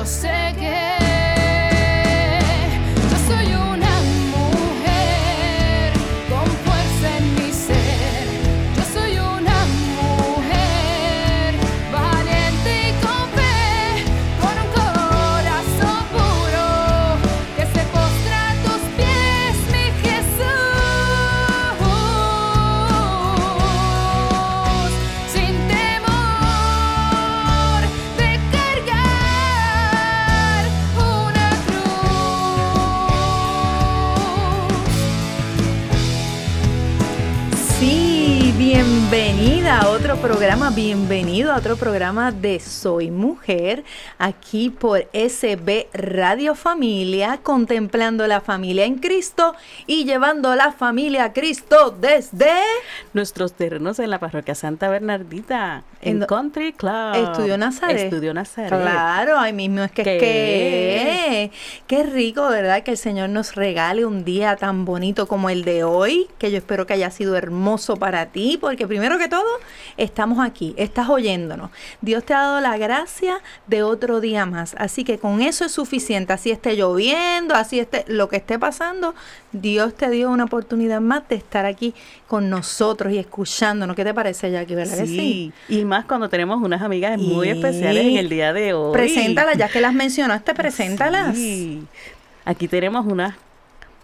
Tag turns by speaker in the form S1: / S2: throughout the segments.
S1: yo sé que
S2: bienvenida a otro programa, bienvenido a otro programa de Soy Mujer, aquí por SB Radio Familia, contemplando la familia en Cristo y llevando la familia a Cristo desde
S3: Nuestros terrenos en la parroquia Santa Bernardita,
S2: En
S3: Country Club.
S2: Estudio Nazaret.
S3: Estudio Nazaret.
S2: Claro, ahí mismo es que
S3: ¿Qué?
S2: es que qué rico, ¿verdad? Que el Señor nos regale un día tan bonito como el de hoy, que yo espero que haya sido hermoso para ti, porque primero que todo, estamos aquí, estás oyéndonos. Dios te ha dado la gracia de otro día más, así que con eso es suficiente, así esté lloviendo, así esté lo que esté pasando, Dios te dio una oportunidad más de estar aquí con nosotros y escuchándonos. ¿Qué te parece, Jackie? ¿Verdad que sí?
S3: Y más cuando tenemos unas amigas muy especiales en el día de hoy.
S2: Preséntalas, ya que las mencionaste, preséntalas.
S3: Sí. Aquí tenemos unas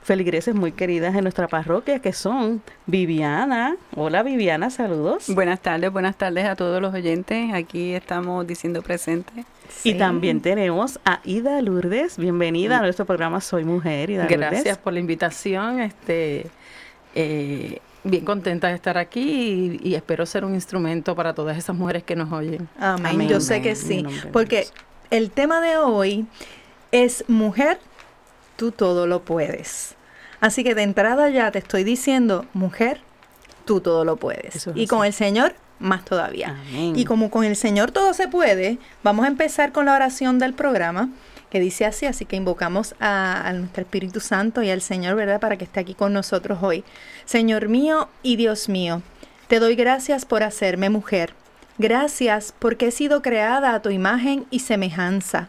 S3: feligreses muy queridas en nuestra parroquia que son Viviana. Hola Viviana, saludos.
S4: Buenas tardes, buenas tardes a todos los oyentes. Aquí estamos diciendo presente.
S3: Y también tenemos a Ida Lourdes. Bienvenida a nuestro programa Soy Mujer, Ida Lourdes.
S5: Gracias por la invitación. Este, eh, bien contenta de estar aquí y, y espero ser un instrumento para todas esas mujeres que nos oyen.
S2: Amén.
S3: Amén.
S2: Yo sé que sí. Porque el tema de hoy es mujer, tú todo lo puedes. Así que de entrada ya te estoy diciendo, mujer, tú todo lo puedes.
S3: Es
S2: y con el Señor, más todavía.
S3: Amén.
S2: Y como con el Señor todo se puede, vamos a empezar con la oración del programa que dice así, así que invocamos a, a nuestro Espíritu Santo y al Señor, ¿verdad? Para que esté aquí con nosotros hoy. Señor mío y Dios mío, te doy gracias por hacerme mujer. Gracias porque he sido creada a tu imagen y semejanza.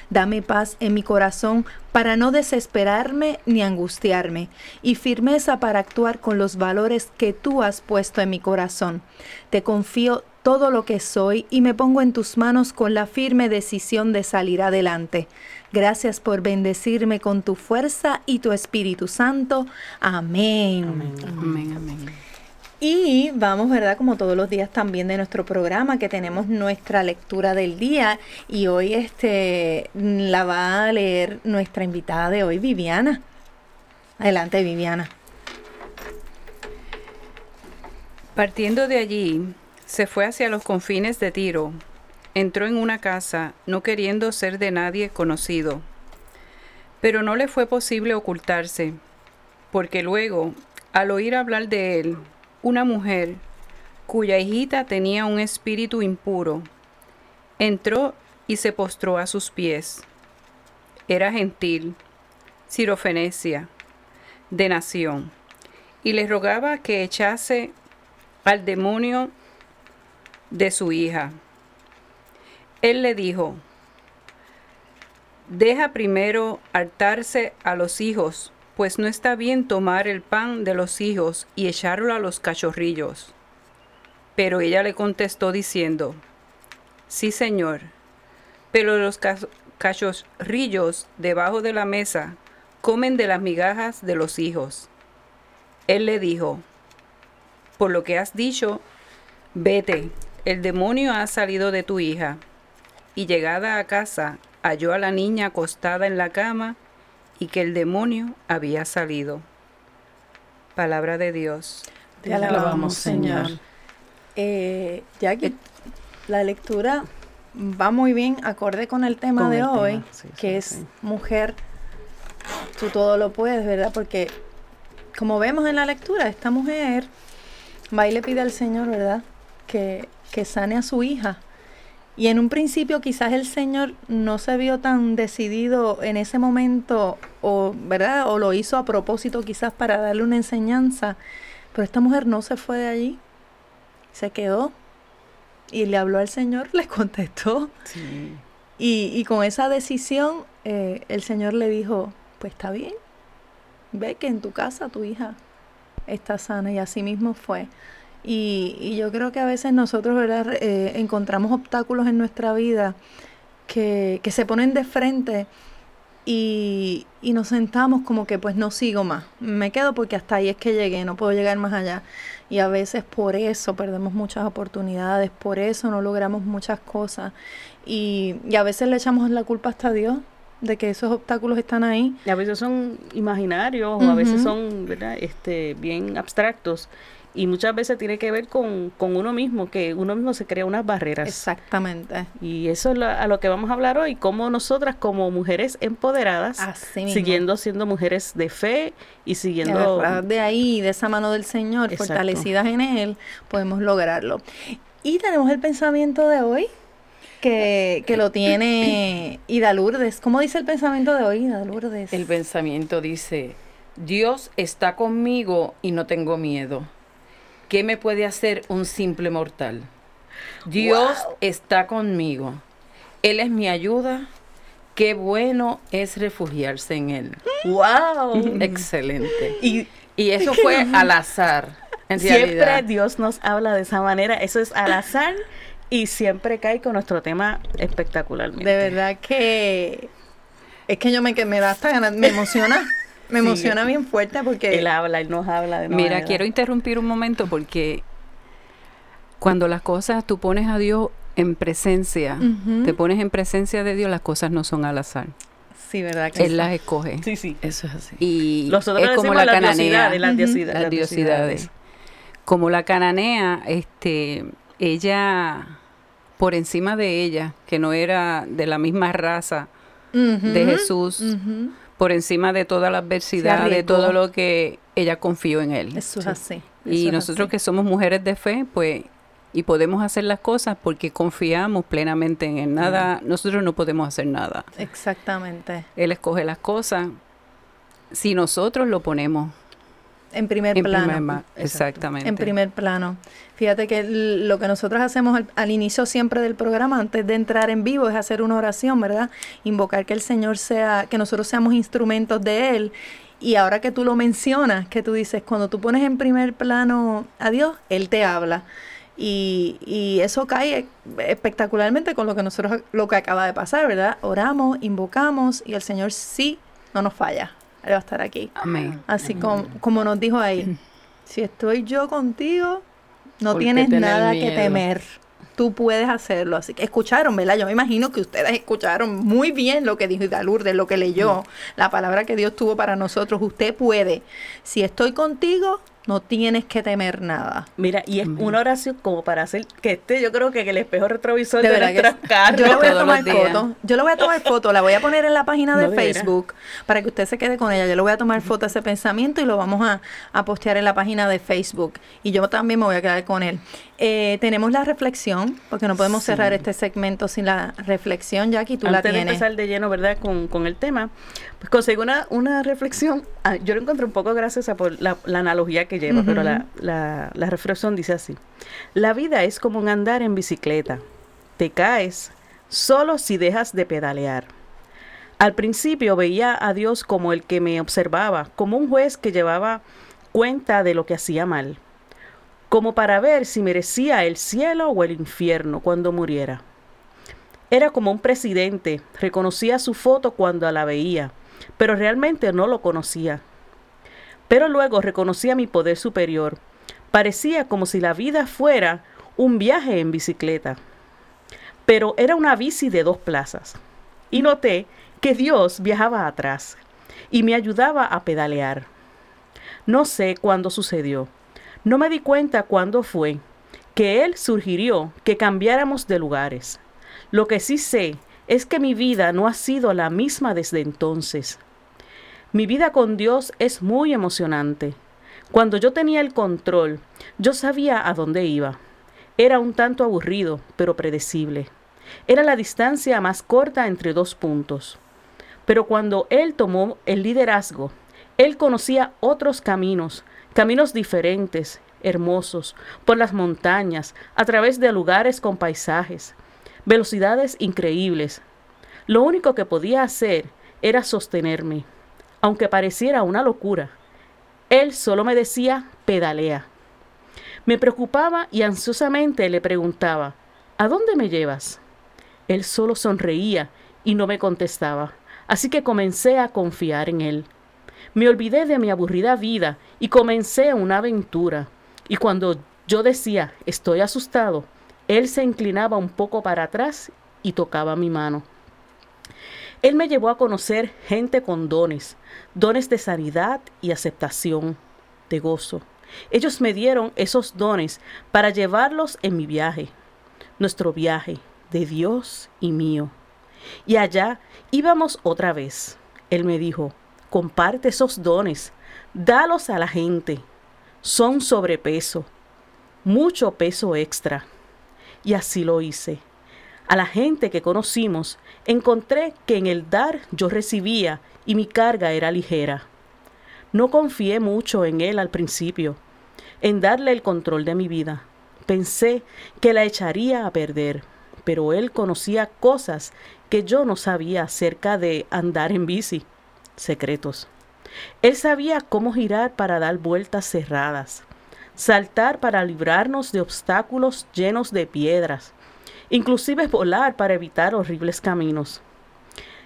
S2: Dame paz en mi corazón para no desesperarme ni angustiarme, y firmeza para actuar con los valores que tú has puesto en mi corazón. Te confío todo lo que soy y me pongo en tus manos con la firme decisión de salir adelante. Gracias por bendecirme con tu fuerza y tu Espíritu Santo. Amén.
S4: Amén, amén.
S2: Y vamos, ¿verdad? Como todos los días también de nuestro programa, que tenemos nuestra lectura del día. Y hoy este la va a leer nuestra invitada de hoy, Viviana. Adelante, Viviana.
S4: Partiendo de allí, se fue hacia los confines de Tiro. Entró en una casa, no queriendo ser de nadie conocido. Pero no le fue posible ocultarse, porque luego, al oír hablar de él, una mujer, cuya hijita tenía un espíritu impuro, entró y se postró a sus pies. Era gentil, sirofenecia, de nación, y le rogaba que echase al demonio de su hija. Él le dijo, deja primero hartarse a los hijos, pues no está bien tomar el pan de los hijos y echarlo a los cachorrillos. Pero ella le contestó diciendo, sí señor, pero los ca- cachorrillos debajo de la mesa comen de las migajas de los hijos. Él le dijo, por lo que has dicho, vete, el demonio ha salido de tu hija. Y llegada a casa, halló a la niña acostada en la cama y que el demonio había salido. Palabra de Dios.
S2: Te alabamos,
S5: alabamos, Señor.
S2: Eh, Jackie, la lectura va muy bien acorde con el tema
S3: Con
S2: de
S3: el
S2: hoy,
S3: tema, sí,
S2: que
S3: sí,
S2: es
S3: sí.
S2: mujer, tú todo lo puedes, ¿verdad? Porque como vemos en la lectura, esta mujer va y le pide al Señor, ¿verdad? Que, que sane a su hija. Y en un principio quizás el Señor no se vio tan decidido en ese momento, o, ¿verdad? O lo hizo a propósito quizás para darle una enseñanza. Pero esta mujer no se fue de allí, se quedó y le habló al Señor, le contestó.
S3: Sí.
S2: Y, y con esa decisión, eh, el Señor le dijo, pues está bien, ve que en tu casa tu hija está sana y así mismo fue. Y, y yo creo que a veces nosotros eh, encontramos obstáculos en nuestra vida que, que se ponen de frente y, y nos sentamos como que pues no sigo más, me quedo porque hasta ahí es que llegué, no puedo llegar más allá. Y a veces por eso perdemos muchas oportunidades, por eso no logramos muchas cosas. Y, y a veces le echamos la culpa hasta a Dios de que esos obstáculos están ahí.
S3: Y a veces son imaginarios o a veces son ¿verdad? Este, bien abstractos. Y muchas veces tiene que ver con, con uno mismo, que uno mismo se crea unas barreras.
S2: Exactamente.
S3: Y eso es lo- a lo que vamos a hablar hoy, cómo nosotras como mujeres empoderadas,
S2: Así mismo.
S3: siguiendo siendo mujeres de fe y siguiendo...
S2: Agarradas de ahí, de esa mano del Señor,
S3: Exacto.
S2: fortalecidas en Él, podemos lograrlo. Y tenemos el pensamiento de hoy, que, que lo tiene Ida Lourdes. ¿Cómo dice el pensamiento de hoy, Ida Lourdes?
S5: El pensamiento dice, Dios está conmigo y no tengo miedo. ¿Qué me puede hacer un simple mortal? Dios está conmigo. Él es mi ayuda. Qué bueno es refugiarse en Él.
S3: ¡Wow!
S5: Excelente.
S3: y
S5: Y eso fue al azar, en
S3: siempre
S5: realidad.
S3: Dios nos habla de esa manera, eso es al azar y siempre cae con nuestro tema espectacularmente.
S2: De verdad que es que yo me, que me da hasta ganas, me emociona, me
S3: Sí.
S2: emociona bien fuerte porque
S3: Él habla, Él nos habla de
S4: Mira,
S3: manera-
S4: quiero interrumpir un momento porque cuando las cosas tú pones a Dios en presencia, te pones en presencia de Dios, las cosas no son al azar.
S2: sí, verdad que
S4: Él
S2: sí.
S4: las escoge.
S3: Sí, sí.
S5: Eso es así.
S4: Y
S3: Nosotros
S4: es como la
S3: las
S4: cananea.
S3: diosidades, las diosidades,
S4: las
S3: las
S4: diosidades. Como la cananea, este, ella, por encima de ella, que no era de la misma raza de Jesús. Por encima de toda la adversidad, de todo lo que ella confió en él.
S2: Eso es así. eso
S4: Y
S2: es
S4: nosotros
S2: así.
S4: que somos mujeres de fe, pues, y podemos hacer las cosas porque confiamos plenamente en él. Nada, nosotros no podemos hacer nada.
S2: Exactamente.
S4: Él escoge las cosas si nosotros lo ponemos
S2: En primer
S4: en
S2: plano.
S4: primer Exactamente.
S2: En primer plano. Fíjate que lo que nosotros hacemos al, al inicio siempre del programa, antes de entrar en vivo, es hacer una oración, ¿verdad? Invocar que el Señor sea, que nosotros seamos instrumentos de Él. Y ahora que tú lo mencionas, que tú dices, cuando tú pones en primer plano a Dios, Él te habla. Y, y eso cae espectacularmente con lo que nosotros, lo que acaba de pasar, ¿verdad? Oramos, invocamos y el Señor sí no nos falla. Él va a estar aquí.
S4: Amén.
S2: Así como, como nos dijo ahí, si estoy yo contigo, no
S5: ¿Por qué
S2: tienes nada que temer. Tú puedes hacerlo. Así que escucharon, ¿verdad? Yo me imagino que ustedes escucharon muy bien lo que dijo Ida Lourdes, lo que leyó, la palabra que Dios tuvo para nosotros. Usted puede. Si estoy contigo, no tienes que temer nada.
S3: Mira, y es
S4: Amén.
S3: una oración como para hacer que esté, yo creo que el espejo retrovisor
S2: De
S3: de, nuestras carros.
S2: Yo le voy a tomar foto. Yo le voy a tomar foto. La voy a poner en la página de
S3: No.
S2: Facebook para que usted se quede con ella. Yo le voy a tomar foto a ese pensamiento y lo vamos a, a postear en la página de Facebook. Y yo también me voy a quedar con él. Eh, tenemos la reflexión, porque no podemos
S3: Sí.
S2: cerrar este segmento sin la reflexión, Jackie. Tú la
S3: Antes de
S2: tienes.
S3: empezar de lleno, ¿verdad? Con, con el tema, pues conseguí una, una reflexión. ah, Yo lo encontré un poco graciosa por la, la analogía que lleva, pero la, la, la reflexión dice así. La vida es como un andar en bicicleta. Te caes solo si dejas de pedalear. Al principio veía a Dios como el que me observaba, como un juez que llevaba cuenta de lo que hacía mal, como para ver si merecía el cielo o el infierno cuando muriera. Era como un presidente, reconocía su foto cuando la veía, pero realmente no lo conocía. Pero luego reconocía mi poder superior. Parecía como si la vida fuera un viaje en bicicleta. Pero era una bici de dos plazas. Y noté que Dios viajaba atrás y me ayudaba a pedalear. No sé cuándo sucedió. No me di cuenta cuándo fue que Él sugirió que cambiáramos de lugares. Lo que sí sé es que mi vida no ha sido la misma desde entonces. Mi vida con Dios es muy emocionante. Cuando yo tenía el control, yo sabía a dónde iba. Era un tanto aburrido, pero predecible. Era la distancia más corta entre dos puntos. Pero cuando Él tomó el liderazgo, Él conocía otros caminos, caminos diferentes, hermosos, por las montañas, a través de lugares con paisajes, velocidades increíbles. Lo único que podía hacer era sostenerme, aunque pareciera una locura. Él solo me decía, pedalea. Me preocupaba y ansiosamente le preguntaba, ¿A dónde me llevas? Él solo sonreía y no me contestaba, así que comencé a confiar en él. Me olvidé de mi aburrida vida y comencé una aventura. Y cuando yo decía, estoy asustado, él se inclinaba un poco para atrás y tocaba mi mano. Él me llevó a conocer gente con dones, dones de sanidad y aceptación, de gozo. Ellos me dieron esos dones para llevarlos en mi viaje, nuestro viaje de Dios y mío. Y allá íbamos otra vez. Él me dijo, comparte esos dones, dalos a la gente. Son sobrepeso, mucho peso extra. Y así lo hice. A la gente que conocimos, encontré que en el dar yo recibía y mi carga era ligera. No confié mucho en él al principio, en darle el control de mi vida. Pensé que la echaría a perder, pero él conocía cosas que yo no sabía acerca de andar en bici, secretos. Él sabía cómo girar para dar vueltas cerradas, saltar para librarnos de obstáculos llenos de piedras, inclusive volar para evitar horribles caminos.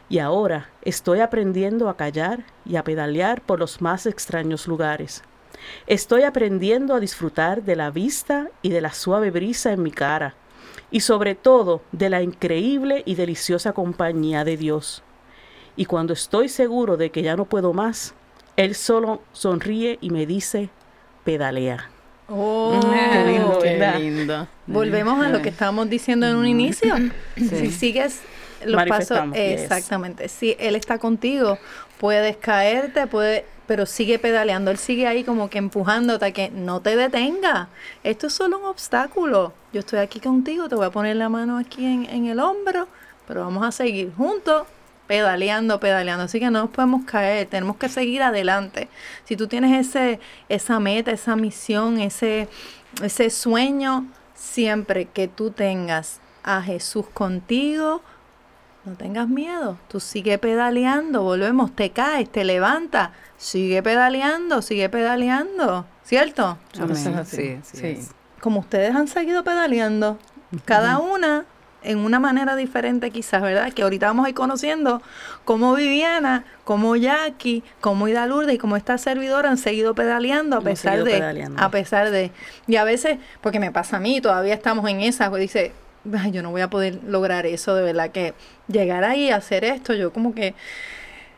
S3: Y ahora estoy aprendiendo a callar y a pedalear por los más extraños lugares. Estoy aprendiendo a disfrutar de la vista y de la suave brisa en mi cara, y sobre todo de la increíble y deliciosa compañía de Dios. Y cuando estoy seguro de que ya no puedo más, Él solo sonríe y me dice, pedalea.
S2: Oh,
S3: Qué lindo,
S5: lindo.
S2: Volvemos a lo que estábamos diciendo en un inicio. Si sigues los pasos,
S3: yes.
S2: exactamente. Si él está contigo, puedes caerte, puede, pero sigue pedaleando. Él sigue ahí como que empujándote a que no te detenga. Esto es solo un obstáculo. Yo estoy aquí contigo, te voy a poner la mano aquí en, en el hombro, pero vamos a seguir juntos pedaleando, pedaleando. Así que no nos podemos caer, tenemos que seguir adelante. Si tú tienes ese, esa meta, esa misión, ese, ese sueño, siempre que tú tengas a Jesús contigo, no tengas miedo. Tú sigue pedaleando, volvemos, te caes, te levantas, sigue pedaleando, sigue pedaleando, ¿cierto?
S5: Amén.
S4: Sí, sí.
S2: Como ustedes han seguido pedaleando, cada una en una manera diferente quizás, ¿verdad? Que ahorita vamos a ir conociendo cómo Viviana, cómo Jackie, cómo Ida Lourdes y cómo esta servidora han seguido pedaleando a pesar de,
S3: pedaleando.
S2: a pesar de, y a veces, porque me pasa a mí, todavía estamos en esa, pues dice, "Ay, yo no voy a poder lograr eso, de verdad que llegar ahí a hacer esto, yo como que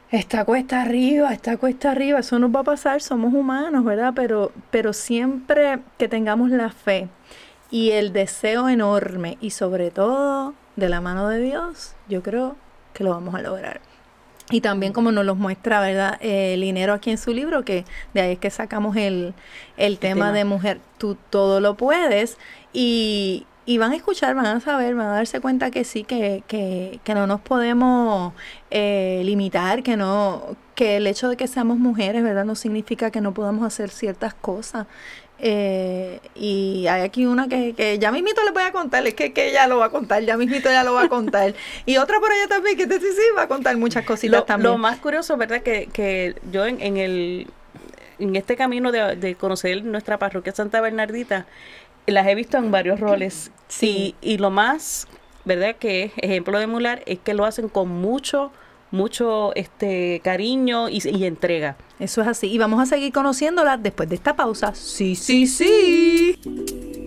S2: Está cuesta arriba, está cuesta arriba, eso nos va a pasar, somos humanos, ¿verdad? Pero, pero siempre que tengamos la fe y el deseo enorme y sobre todo de la mano de Dios, yo creo que lo vamos a lograr. Y también como nos los muestra, ¿verdad? Eh, Linero aquí en su libro, que de ahí es que sacamos el, el tema,
S3: tema.
S2: de mujer, tú todo lo puedes. Y, y van a escuchar, van a saber, van a darse cuenta que sí, que, que, que no nos podemos eh, limitar, que no, que el hecho de que seamos mujeres, ¿verdad? No significa que no podamos hacer ciertas cosas. Eh, y hay aquí una que, que ya mismito les voy a contar, es que, que ella lo va a contar, ya mismito ya lo va a contar. y otra por allá también, que este sí, sí va a contar muchas cositas
S3: Lo,
S2: también.
S3: lo más curioso, ¿verdad? Que, que yo en, en el en este camino de, de conocer nuestra parroquia Santa Bernardita, las he visto en varios roles.
S2: Sí.
S3: Y, y lo más, ¿verdad? Que es ejemplo de emular es que lo hacen con mucho, mucho este cariño y, y entrega.
S2: Eso es así. Y vamos a seguir conociéndola después de esta pausa. Sí, sí, sí.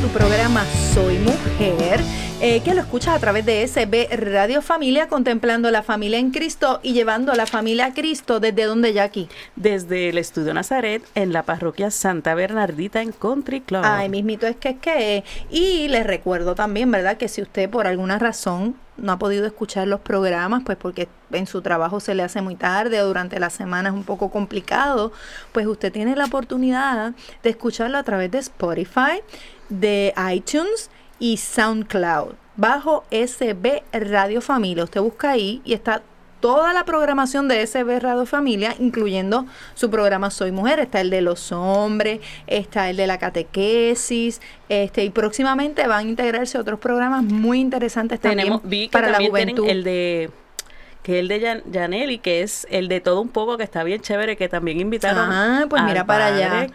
S2: Tu programa Soy Mujer, eh, que lo escuchas a través de SB Radio Familia, contemplando la familia en Cristo y llevando a la familia a Cristo desde donde ya aquí.
S3: Desde el Estudio Nazaret en la parroquia Santa Bernardita en Country Club.
S2: Ay, mismito es que es que. Y les recuerdo también, ¿verdad? Que si usted por alguna razón no ha podido escuchar los programas, pues porque en su trabajo se le hace muy tarde o durante la semana es un poco complicado, pues usted tiene la oportunidad de escucharlo a través de Spotify, de iTunes y SoundCloud, bajo SB Radio Familia. Usted busca ahí y está toda la programación de SB Radio Familia, incluyendo su programa Soy Mujer. Está el de los hombres, está el de la catequesis, este, y próximamente van a integrarse otros programas muy interesantes también
S3: Tenemos, vi que
S2: para la
S3: también tienen
S2: juventud.
S3: el de que es el de Jan- Janelli, que es el de todo un poco, que está bien chévere, que también invitaron.
S2: Ah, pues mira para allá.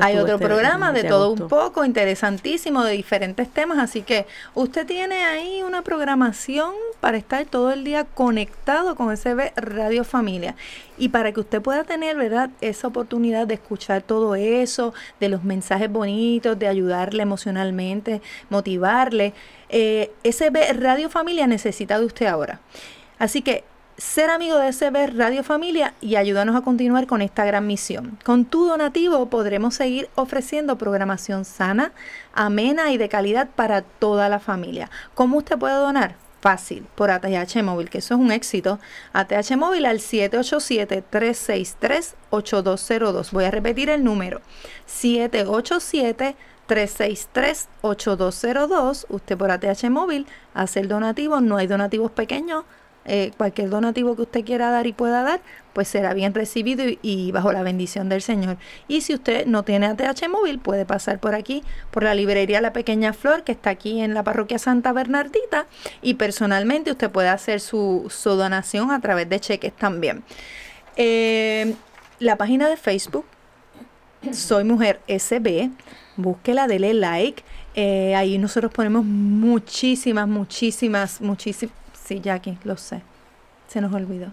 S2: Hay otro
S3: este-
S2: programa de todo un poco, interesantísimo, de diferentes temas, así que usted tiene ahí una programación para estar todo el día conectado con SB Radio Familia. Y para que usted pueda tener, ¿verdad?, esa oportunidad de escuchar todo eso, de los mensajes bonitos, de ayudarle emocionalmente, motivarle, eh, SB Radio Familia necesita de usted ahora. Así que ser amigo de SB Radio Familia y ayúdanos a continuar con esta gran misión. Con tu donativo podremos seguir ofreciendo programación sana, amena y de calidad para toda la familia. ¿Cómo usted puede donar? Fácil, por ATH Móvil, que eso es un éxito. ATH Móvil al 787-363-8202. Voy a repetir el número. 787 363-8202. Usted por ATH Móvil hace el donativo. No hay donativos pequeños. Eh, cualquier donativo que usted quiera dar y pueda dar, pues será bien recibido y, bajo la bendición del Señor. Y si usted no tiene ATH móvil, puede pasar por aquí, por la librería La Pequeña Flor, que está aquí en la parroquia Santa Bernardita, y personalmente usted puede hacer su, su donación a través de cheques también. Eh, la página de Facebook, Soy Mujer SB, búsquela, dele like. Eh, ahí nosotros ponemos muchísimas, muchísimas, muchísimas. Sí, Jackie, lo sé. Se nos olvidó.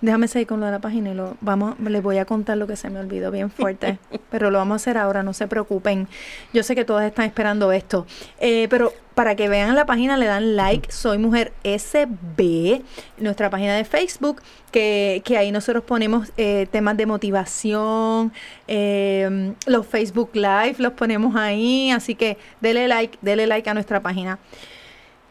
S2: Déjame seguir con lo de la página y lo vamos, les voy a contar lo que se me olvidó bien fuerte. pero lo vamos a hacer ahora, no se preocupen. Yo sé que todas están esperando esto. Eh, pero para que vean la página, le dan like. Soy Mujer SB, nuestra página de Facebook, que, que ahí nosotros ponemos eh, temas de motivación, eh, los Facebook Live los ponemos ahí. Así que dele like, dele like a nuestra página.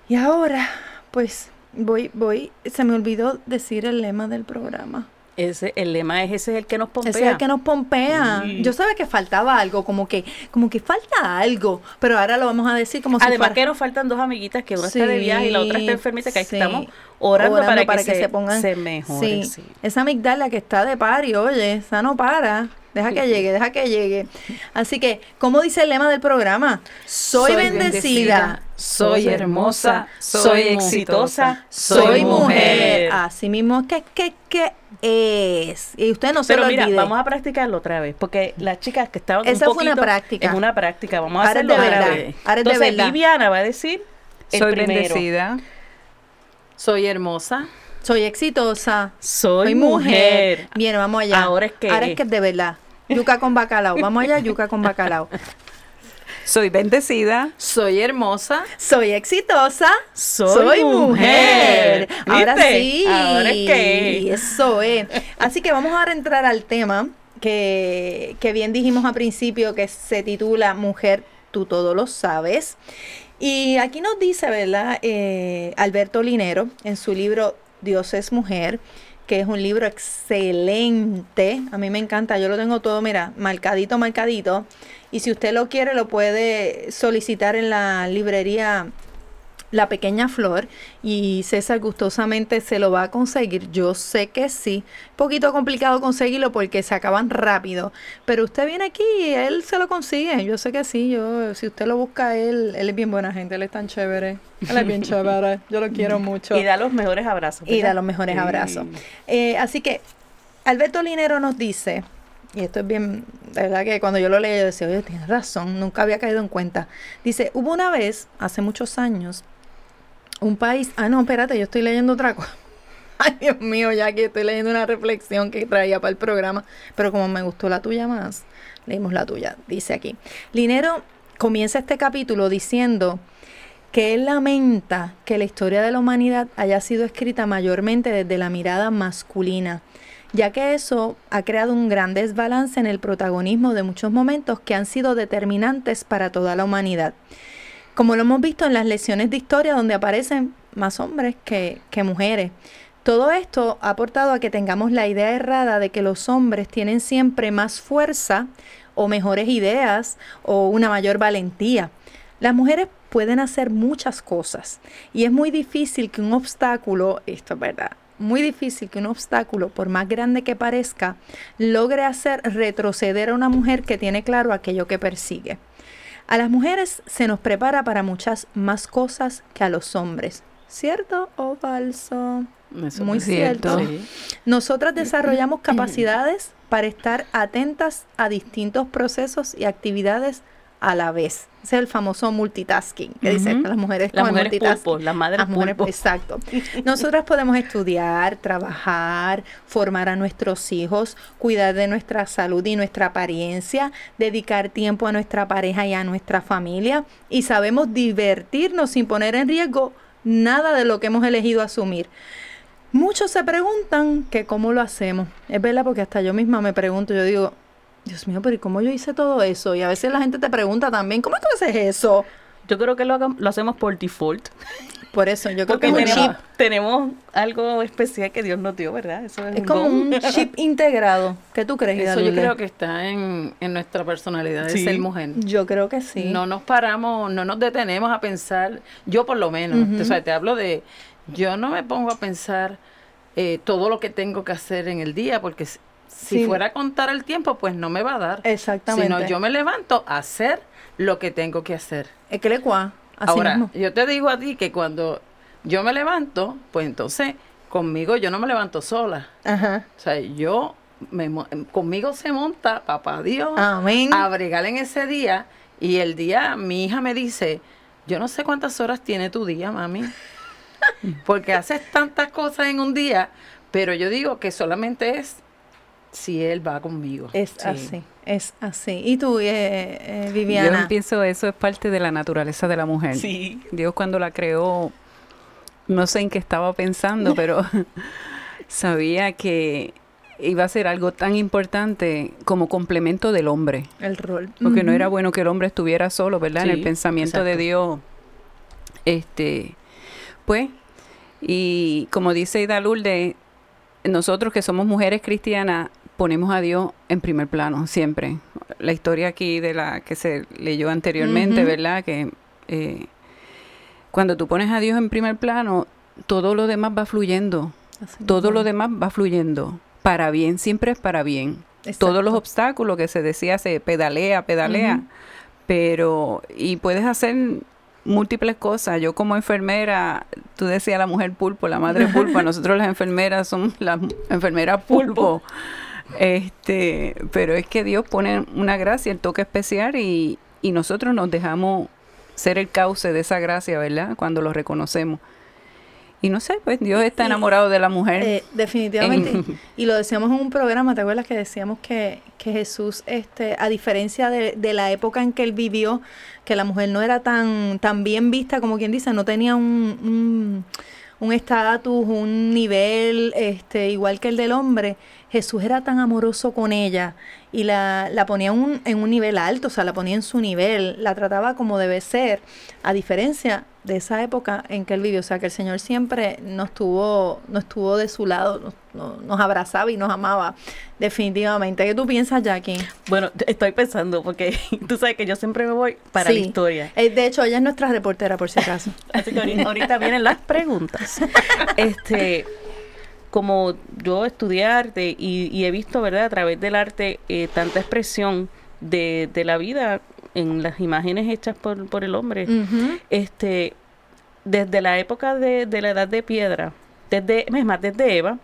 S2: Y ahora, pues voy, voy, se me olvidó decir el lema del programa.
S3: Ese, el lema es ese es el que nos pompea.
S2: Ese es el que nos pompea.
S3: Sí.
S2: Yo sabía que faltaba algo, como que, como que falta algo, pero ahora lo vamos a decir como si
S3: Además que nos faltan dos amiguitas, que una está de viaje y la otra está
S2: Sí,
S3: enfermita, que ahí
S2: sí.
S3: estamos orando, para, que, se,
S2: pongan
S3: se mejore.
S2: Sí.
S3: sí.
S2: Esa amigdala que está de pari, oye, esa no para. Deja que llegue, deja que llegue. Así que, ¿cómo dice el lema del programa? Soy,
S5: Soy
S2: bendecida,
S5: bendecida, soy hermosa, soy exitosa,
S2: soy
S3: soy
S2: mujer.
S3: mujer.
S2: Así mismo que, que, que es. Y usted no se
S3: Pero
S2: lo
S3: mira,
S2: olvide.
S3: vamos a practicarlo otra vez, porque las chicas que estaban
S2: Esa
S3: un
S2: fue una práctica.
S3: Es una práctica, vamos a
S2: Ahora
S3: hacerlo
S2: de
S3: otra
S2: verdad,
S3: vez.
S2: ahora es de
S3: Entonces,
S2: verdad.
S3: Viviana va a decir el
S4: Soy
S3: primero.
S4: bendecida.
S5: Soy hermosa.
S2: Soy exitosa.
S3: Soy mujer.
S2: Bien, vamos allá.
S3: Ahora es que-
S2: Ahora es que es de verdad. Yuca con bacalao. Vamos allá, yuca con bacalao.
S4: Soy bendecida.
S5: Soy hermosa.
S2: Soy exitosa.
S3: Soy mujer.
S2: Ahora sí.
S3: Ahora es que-
S2: Eso es. Así que vamos ahora a entrar al tema que, que bien dijimos al principio que se titula Mujer, tú todo lo sabes. Y aquí nos dice, ¿verdad? Eh, Alberto Linero en su libro Dios es mujer, que es un libro excelente. A mí me encanta, yo lo tengo todo, mira, marcadito, marcadito. Y si usted lo quiere, lo puede solicitar en la librería La Pequeña Flor y César gustosamente se lo va a conseguir. Yo sé que sí. Poquito complicado conseguirlo porque se acaban rápido. Pero usted viene aquí y él se lo consigue. Yo sé que sí. Yo, si usted lo busca, él, él es bien buena gente, él es tan chévere. Él es bien chévere. Yo lo quiero mucho
S3: Y da los mejores abrazos.
S2: y da los mejores
S3: Sí.
S2: abrazos. Eh, así que Alberto Linero nos dice, y esto es bien, de verdad que cuando yo lo leí yo decía, oye, tienes razón, nunca había caído en cuenta. Dice, hubo una vez, hace muchos años, un país, ah, no, espérate, yo estoy leyendo otra cosa. Ay, Dios mío, ya que estoy leyendo una reflexión que traía para el programa, pero como me gustó la tuya más, leímos la tuya. Dice aquí, Linero comienza este capítulo diciendo que él lamenta que la historia de la humanidad haya sido escrita mayormente desde la mirada masculina, ya que eso ha creado un gran desbalance en el protagonismo de muchos momentos que han sido determinantes para toda la humanidad. Como lo hemos visto en las lecciones de historia donde aparecen más hombres que, que mujeres. Todo esto ha aportado a que tengamos la idea errada de que los hombres tienen siempre más fuerza o mejores ideas o una mayor valentía. Las mujeres pueden hacer muchas cosas y es muy difícil que un obstáculo, esto es verdad, muy difícil que un obstáculo, por más grande que parezca, logre hacer retroceder a una mujer que tiene claro aquello que persigue. A las mujeres se nos prepara para muchas más cosas que a los hombres. ¿Cierto o falso?
S3: Eso
S2: Muy cierto.
S3: Sí.
S2: Nosotras desarrollamos capacidades para estar atentas a distintos procesos y actividades a la vez. Ese es el famoso multitasking que dice
S3: Ujú.
S2: que las mujeres
S3: Las mujeres
S2: multitasking.
S3: pulpo, las madres
S2: Las mujeres,
S3: pulpo.
S2: Exacto. Nosotras podemos estudiar, trabajar, formar a nuestros hijos, cuidar de nuestra salud y nuestra apariencia, dedicar tiempo a nuestra pareja y a nuestra familia y sabemos divertirnos sin poner en riesgo nada de lo que hemos elegido asumir. Muchos se preguntan que cómo lo hacemos. Es verdad porque hasta yo misma me pregunto, yo digo, Dios mío, pero ¿y cómo yo hice todo eso? Y a veces la gente te pregunta también, ¿cómo tú haces eso?
S3: Yo creo que lo, hagam- lo hacemos por default.
S2: Por eso, yo creo
S3: Porque
S2: que es un
S3: tenemos,
S2: chip.
S3: tenemos algo especial que Dios nos dio, ¿verdad? Eso es,
S2: Es
S3: un
S2: como
S3: don.
S2: un chip integrado. ¿Qué tú crees,
S5: Eso yo creo que está en, en nuestra personalidad de
S3: Sí.
S5: ser mujer.
S2: Yo creo que sí.
S5: No nos paramos, no nos detenemos a pensar, yo por lo menos,
S2: Ujú.
S5: o sea, te hablo de, yo no me pongo a pensar eh, todo lo que tengo que hacer en el día, porque si, fuera a contar el tiempo, pues no me va a dar.
S2: Exactamente.
S5: Sino yo me levanto a hacer lo que tengo que hacer.
S2: Es que le cua, así
S5: Ahora,
S2: mismo.
S5: yo te digo a ti que cuando yo me levanto, pues entonces conmigo yo no me levanto sola.
S2: Ajá.
S5: O sea, yo, me conmigo se monta, papá Dios,
S2: Amén.
S5: a bregar en ese día. Y el día, mi hija me dice, yo no sé cuántas horas tiene tu día, mami. Porque haces tantas cosas en un día, pero yo digo que solamente es si él va conmigo.
S2: Es
S3: Sí.
S2: así, es así. ¿Y tú, eh, eh,
S4: Yo
S2: Viviana?
S4: pienso eso es parte de la naturaleza de la mujer.
S3: Sí.
S4: Dios cuando la creó, no sé en qué estaba pensando, pero sabía que iba a ser algo tan importante como complemento del hombre.
S2: El rol.
S4: Porque no era bueno que el hombre estuviera solo, ¿verdad? en el pensamiento de. Dios. Este, pues, y como dice Ida Lourdes, nosotros que somos mujeres cristianas ponemos a Dios en primer plano siempre. La historia aquí de la que se leyó anteriormente. ¿verdad? Que eh, cuando tú pones a Dios en primer plano, todo lo demás va fluyendo.
S2: Así
S4: Todo lo demás va fluyendo. Para bien, siempre es para bien todos los obstáculos que se decía se pedalea, pedalea, pero y puedes hacer múltiples cosas. Yo como enfermera, tú decías la mujer pulpo, la madre pulpo, nosotros las enfermeras somos las enfermeras pulpo. Este, pero es que Dios pone una gracia, el toque especial y, y nosotros nos dejamos ser el cauce de esa gracia, ¿verdad? Cuando lo reconocemos. Y no sé, pues Dios está enamorado de la mujer.
S2: Eh, definitivamente. Y lo decíamos en un programa, ¿te acuerdas que decíamos que, que Jesús, este, a diferencia de, de la época en que él vivió, que la mujer no era tan, tan bien vista, como quien dice, no tenía un, un, un estatus, un nivel este, igual que el del hombre, Jesús era tan amoroso con ella y la, la ponía un- en un nivel alto, o sea, la ponía en su nivel, la trataba como debe ser, a diferencia de esa época en que él vivió. O sea, que el Señor siempre nos tuvo, nos estuvo de su lado, nos, nos- abrazaba y nos amaba, definitivamente. ¿Qué tú piensas, Jackie?
S3: Bueno, estoy pensando, porque tú sabes que yo siempre me voy para la historia.
S2: Eh, de hecho, ella es nuestra reportera, por si acaso.
S3: Así que ahorita, ahorita vienen las preguntas. Este, como yo estudié arte y, y he visto, ¿verdad?, a través del arte eh, tanta expresión de, de la vida en las imágenes hechas por, por el hombre. Este, desde la época de, de la edad de piedra, desde, es más, desde Eva,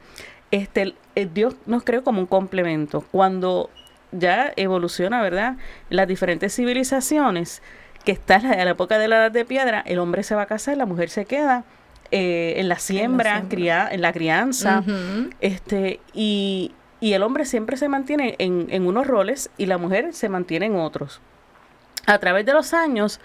S3: este, el- el Dios nos creó como un complemento. Cuando ya evoluciona, ¿verdad? Las diferentes civilizaciones, que está en la, en la época de la edad de piedra, el hombre se va a casar, la mujer se queda eh, en la siembra,
S2: siembra.
S3: cría- en la crianza, este, y, y el hombre siempre se mantiene en, en unos roles y la mujer se mantiene en otros. A través de los años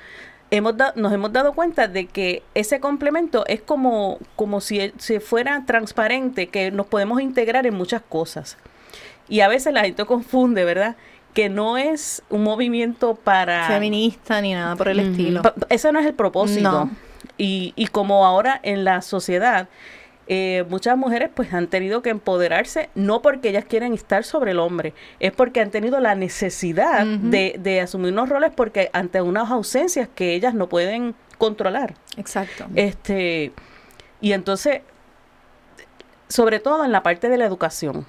S3: hemos da- nos hemos dado cuenta de que ese complemento es como, como si, si fuera transparente, que nos podemos integrar en muchas cosas. Y a veces la gente confunde, ¿verdad? Que no es un movimiento para...
S2: Feminista ni nada por el estilo.
S3: Ese no es el propósito.
S2: No.
S3: Y, y como ahora en la sociedad, eh, muchas mujeres pues han tenido que empoderarse, no porque ellas quieren estar sobre el hombre, es porque han tenido la necesidad de, de asumir unos roles porque ante unas ausencias que ellas no pueden controlar.
S2: Exacto.
S3: Este, y entonces, sobre todo en la parte de la educación,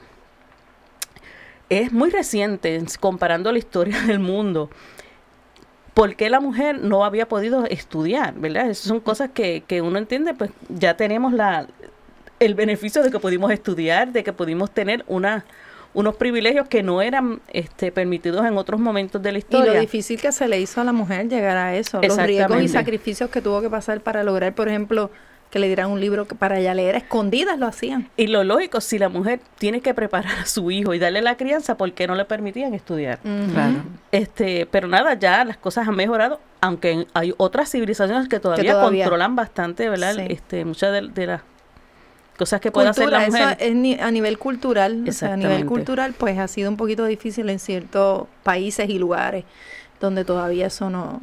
S3: es muy reciente, en- comparando la historia del mundo, por qué la mujer no había podido estudiar, ¿verdad? Esas son cosas que, que uno entiende, pues ya tenemos la, el beneficio de que pudimos estudiar, de que pudimos tener una, unos privilegios que no eran este, permitidos en otros momentos de la
S2: Y
S3: historia.
S2: lo difícil que se le hizo a la mujer llegar a eso, los riesgos y sacrificios que tuvo que pasar para lograr, por ejemplo, que le dieran un libro que para ella leer escondidas lo hacían.
S3: Y lo lógico, si la mujer tiene que preparar a su hijo y darle la crianza, ¿por qué no le permitían estudiar?
S5: Claro.
S3: Este, pero nada, ya las cosas han mejorado, aunque hay otras civilizaciones que todavía,
S2: todavía-
S3: controlan bastante, ¿verdad?
S2: Sí.
S3: Este, muchas de, de las cosas que puede hacer la
S2: eso
S3: mujer.
S2: es ni- a nivel cultural, o sea, a nivel
S3: Exactamente.
S2: cultural pues ha sido un poquito difícil en ciertos países y lugares donde todavía eso no...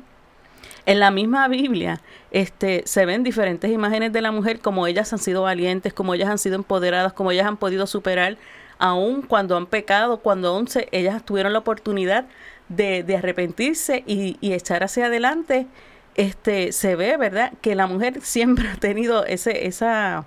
S3: En la misma Biblia, este, se ven diferentes imágenes de la mujer, como ellas han sido valientes, como ellas han sido empoderadas, como ellas han podido superar, aun cuando han pecado, cuando aún se, ellas tuvieron la oportunidad de, de arrepentirse y, y echar hacia adelante, este, se ve, ¿verdad?, que la mujer siempre ha tenido ese, esa,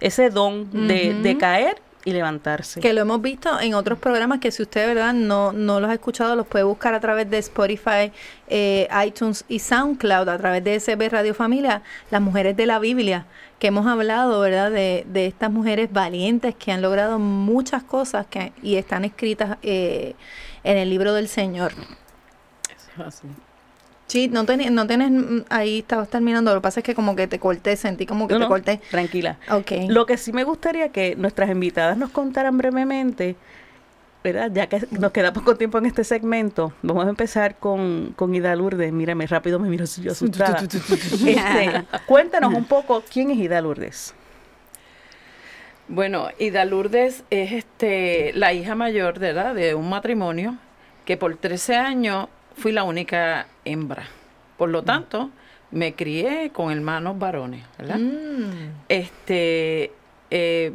S3: ese don de, caer y levantarse.
S2: Que lo hemos visto en otros programas que si usted, ¿verdad? No, no los ha escuchado, los puede buscar a través de Spotify, eh, iTunes y SoundCloud, a través de SB Radio Familia, las mujeres de la Biblia, que hemos hablado, ¿verdad? De, de estas mujeres valientes que han logrado muchas cosas que, y están escritas eh, en el libro del Señor.
S3: Así.
S2: Sí, no, teni- no tienes, mm, ahí estabas terminando, lo que pasa es que como que te corté, sentí como que
S3: No,
S2: te
S3: no,
S2: corté.
S3: tranquila.
S2: Ok.
S3: Lo que sí me gustaría que nuestras invitadas nos contaran brevemente, ¿verdad? Ya que nos queda poco tiempo en este segmento, vamos a empezar con, con Ida Lourdes. Mírame, rápido me miro yo asustada. Este, cuéntanos un poco quién es Ida Lourdes.
S5: Bueno, Ida Lourdes es este, la hija mayor ¿verdad? de un matrimonio que por 13 años fui la única hembra. Por lo tanto, me crié con hermanos varones, ¿verdad?
S2: Mm.
S5: Este, eh,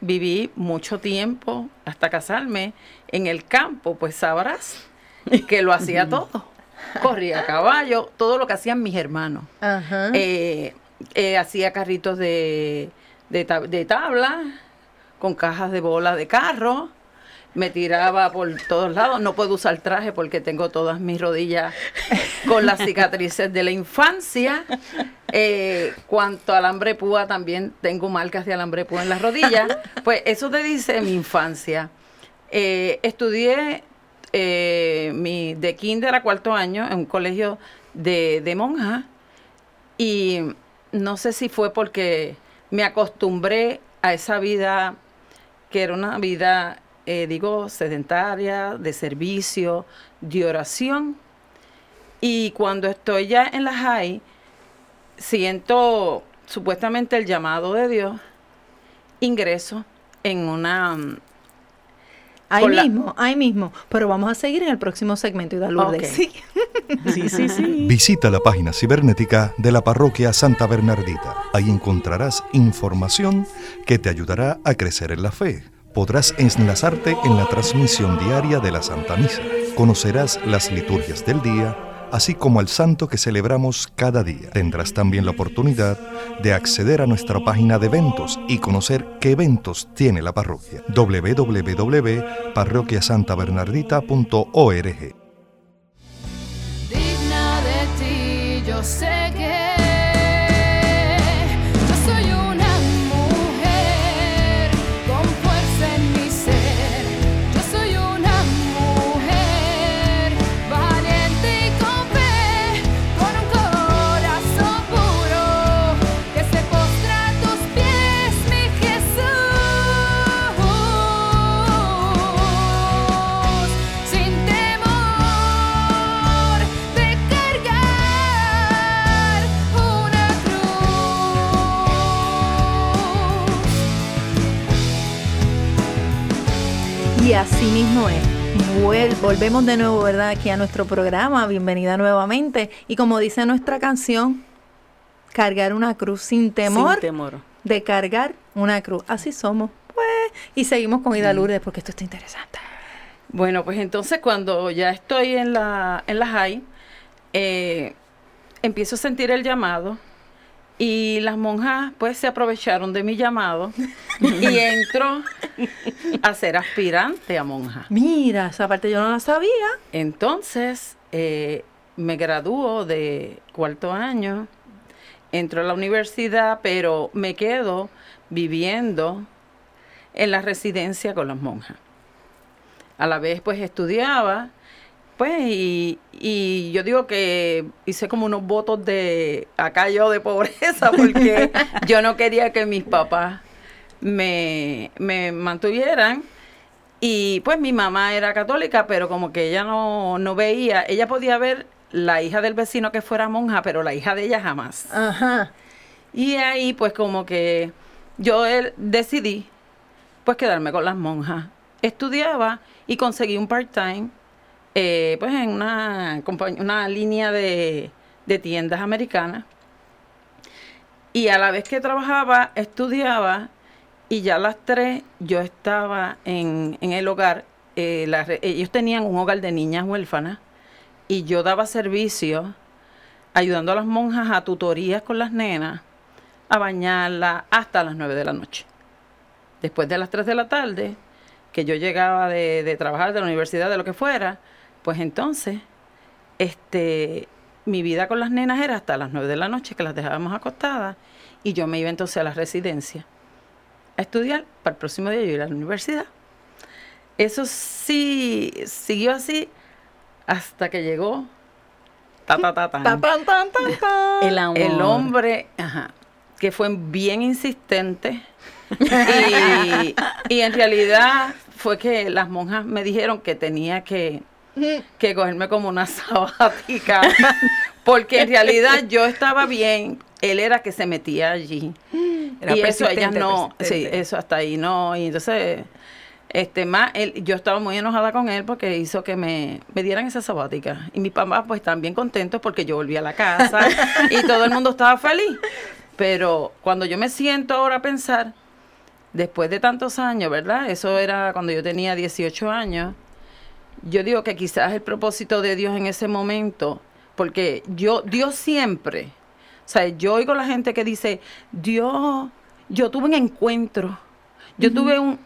S5: viví mucho tiempo hasta casarme en el campo, pues sabrás que lo hacía todo. Corría a caballo, todo lo que hacían mis hermanos.
S2: Ajá.
S5: Eh, eh, hacía carritos de, de, tab- de tabla, con cajas de bola de carro. Me tiraba por todos lados. No puedo usar traje porque tengo todas mis rodillas con las cicatrices de la infancia. Eh, cuanto al alambre púa, también tengo marcas de alambre púa en las rodillas. Pues eso te dice mi infancia. Eh, estudié eh, mi, de kinder a cuarto año en un colegio de, de monjas y no sé si fue porque me acostumbré a esa vida que era una vida, eh, digo, sedentaria, de servicio, de oración. Y cuando estoy ya en la high, siento supuestamente el llamado de Dios, ingreso en una, mm,
S2: Ahí
S3: la-
S2: mismo, ahí mismo. Pero vamos a seguir en el próximo segmento, Ida Lourdes.
S3: Ok.
S2: Sí.
S3: Sí, sí, sí.
S6: Visita la página cibernética de la parroquia Santa Bernardita. Ahí encontrarás información que te ayudará a crecer en la fe. Podrás enlazarte en la transmisión diaria de la Santa Misa. Conocerás las liturgias del día, así como al santo que celebramos cada día. Tendrás también la oportunidad de acceder a nuestra página de eventos y conocer qué eventos tiene la parroquia. www.parroquiasantabernardita.org
S1: digna de ti, yo sé que Y
S2: así mismo es. Vuel- volvemos de nuevo, ¿verdad? Aquí a nuestro programa. Bienvenida nuevamente. Y como dice nuestra canción, cargar una cruz sin temor,
S3: Sin temor.
S2: de cargar una cruz. Así somos. Pues, y seguimos con Ida Lourdes porque esto está interesante.
S5: Bueno, pues entonces cuando ya estoy en la, en la high, eh, empiezo a sentir el llamado y las monjas pues se aprovecharon de mi llamado y entro a ser aspirante a monja.
S2: Mira, esa parte yo no la sabía.
S5: Entonces eh, me graduó de cuarto año, entro a la universidad, pero me quedo viviendo en la residencia con las monjas. A la vez pues estudiaba, pues y, y yo digo que hice como unos votos de acá yo de pobreza porque yo no quería que mis papás me, me mantuvieran y pues mi mamá era católica, pero como que ella no, no veía, ella podía ver la hija del vecino que fuera monja, pero la hija de ella jamás.
S2: Ajá.
S5: Y ahí pues como que yo eh, decidí pues quedarme con las monjas. Estudiaba y conseguí un part-time eh, pues en una, una línea de, de tiendas americanas. Y a la vez que trabajaba, estudiaba y ya a las tres yo estaba en, en el hogar. eh, ellos tenían un hogar de niñas huérfanas y yo daba servicio ayudando a las monjas a tutorías con las nenas, a bañarlas hasta las 9 de la noche. Después de las 3 de la tarde, que yo llegaba de, de trabajar de la universidad, de lo que fuera, pues entonces, este, mi vida con las nenas era hasta las 9 de la noche, que las dejábamos acostadas, y yo me iba entonces a la residencia a estudiar para el próximo día yo ir a la universidad. Eso sí, siguió así hasta que llegó ta, ta, ta, tan.
S2: Tan, tan.
S3: El amor.
S5: El hombre, ajá, que fue bien insistente. y, y en realidad fue que las monjas me dijeron que tenía que, que cogerme como una sabática. porque en realidad yo estaba bien, él era que se metía allí.
S4: Era
S5: y eso ellas no, sí, eso hasta ahí no. Y entonces, este más, él, yo estaba muy enojada con él porque hizo que me, me dieran esa sabática. Y mis papás pues están bien contentos porque yo volví a la casa y todo el mundo estaba feliz. Pero cuando yo me siento ahora a pensar, después de tantos años, ¿verdad? Eso era cuando yo tenía 18 años. Yo digo que quizás el propósito de Dios en ese momento, porque yo, Dios siempre, o sea, yo oigo la gente que dice, Dios, yo tuve un encuentro, yo tuve un,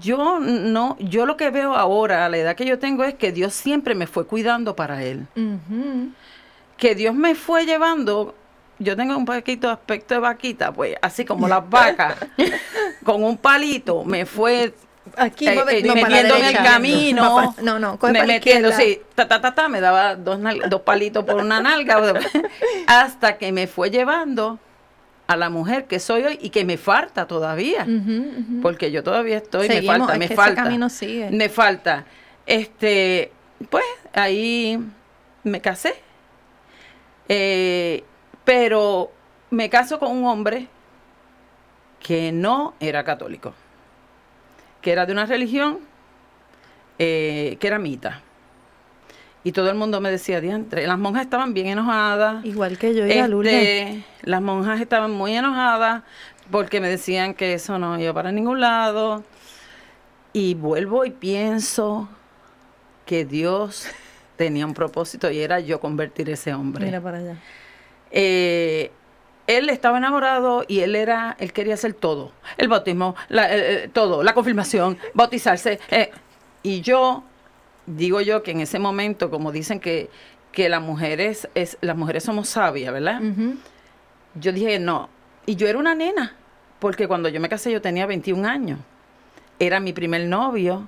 S5: yo no, yo lo que veo ahora, a la edad que yo tengo, es que Dios siempre me fue cuidando para Él. Que Dios me fue llevando, yo tengo un poquito de aspecto de vaquita, pues, así como las vacas, con un palito, me fue
S2: Aquí,
S5: eh, eh,
S2: no,
S5: metiendo en el camino.
S2: Pa- no, no, coge
S5: me
S2: para
S5: metiendo,
S2: izquierda.
S5: sí, ta, ta, ta, ta, me daba dos, dos palitos por una nalga, hasta que me fue llevando a la mujer que soy hoy y que me falta todavía, porque yo todavía estoy,
S2: Seguimos,
S5: me falta,
S2: es
S5: me
S2: que ese
S5: falta.
S2: camino sigue.
S5: Me falta. Este, pues ahí me casé. Eh, pero me caso con un hombre que no era católico, que era de una religión eh, que era Mita. Y todo el mundo me decía, diantre, las monjas estaban bien enojadas.
S2: Igual que yo y Lourdes.
S5: Este, las monjas estaban muy enojadas porque me decían que eso no iba para ningún lado. Y vuelvo y pienso que Dios tenía un propósito y era yo convertir ese hombre.
S2: Mira para allá.
S5: Eh, él estaba enamorado y él era, él quería hacer todo, el bautismo, la- eh, eh, todo, la confirmación, bautizarse. eh, y yo digo yo que en ese momento, como dicen que, que las mujeres es, las mujeres somos sabias, ¿verdad? Yo dije no. Y yo era una nena, porque cuando yo me casé yo tenía 21 años. Era mi primer novio.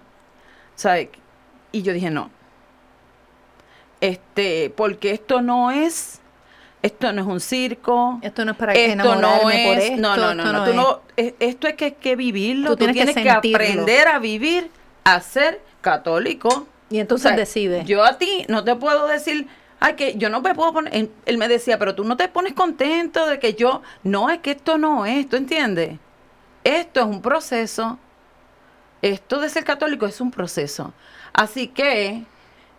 S5: ¿sabe? Y yo dije no. Este, porque esto no es, esto no es un circo.
S2: Esto no es para
S5: Esto no
S2: enamorarme por
S5: es,
S2: esto.
S5: no, no, no,
S2: esto
S5: no, tú
S2: es.
S5: no- es- esto es que hay que vivirlo,
S2: Tú
S5: tú
S2: tienes que
S5: que, aprender a vivir, a ser católico.
S2: Y entonces
S5: O sea. Yo a ti no te puedo decir, ay, que yo no me puedo poner, él, él me decía, pero tú no te pones contento de que yo, no, es que esto no es, ¿tú entiendes? Esto es un proceso, esto de ser católico es un proceso. Así que,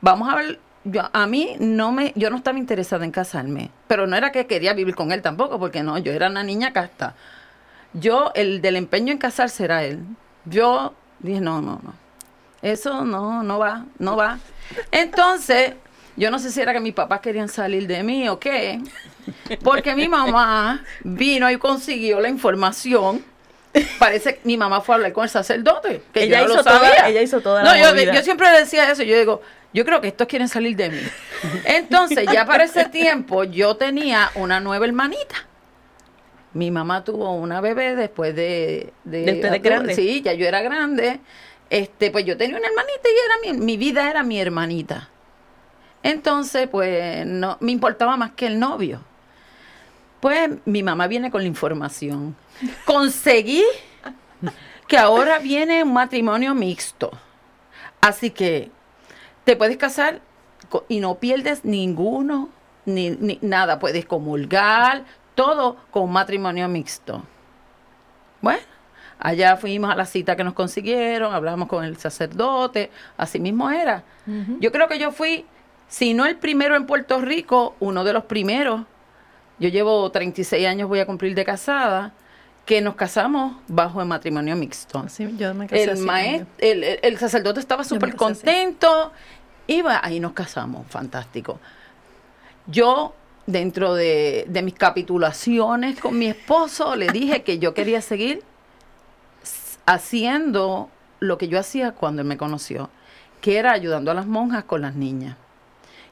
S5: vamos a ver, yo, a mí no me, yo no estaba interesada en casarme, pero no era que quería vivir con él tampoco, porque no, yo era una niña casta. Yo, el del empeño en casarse era él. Yo dije, no, no, no. Eso no, no va, no va. Entonces, yo no sé si era que mis papás querían salir de mí o qué, porque mi mamá vino y consiguió la información. Parece que mi mamá fue a hablar con el sacerdote, que
S3: Ella
S5: yo no
S3: hizo
S5: lo
S3: toda- ella hizo toda
S5: no,
S3: la
S5: yo,
S3: movida.
S5: yo siempre decía eso, yo digo, yo creo que estos quieren salir de mí. Entonces, ya para ese tiempo, yo tenía una nueva hermanita. Mi mamá tuvo una bebé después de...
S3: ¿De ustedes grandes?
S5: Sí, ya yo era grande. Este, pues yo tenía una hermanita y era mi, mi vida era mi hermanita. Entonces, pues no me importaba más que el novio. Pues mi mamá viene con la información. Conseguí que ahora viene un matrimonio mixto. Así que te puedes casar y no pierdes ninguno, ni, ni nada. Puedes comulgar, todo con un matrimonio mixto. Bueno, allá fuimos a la cita que nos consiguieron, hablamos con el sacerdote, así mismo era. Yo creo que yo fui, si no el primero en Puerto Rico, uno de los primeros. Yo llevo 36 años, voy a cumplir de casada, que nos casamos bajo el matrimonio mixto
S2: Así, yo me casé
S5: el,
S2: así
S5: el, el- el sacerdote estaba súper
S2: así.
S5: contento. Iba, ahí nos casamos, fantástico. Yo, dentro de, de mis capitulaciones con mi esposo, le dije que yo quería seguir haciendo lo que yo hacía cuando él me conoció, que era ayudando a las monjas con las niñas.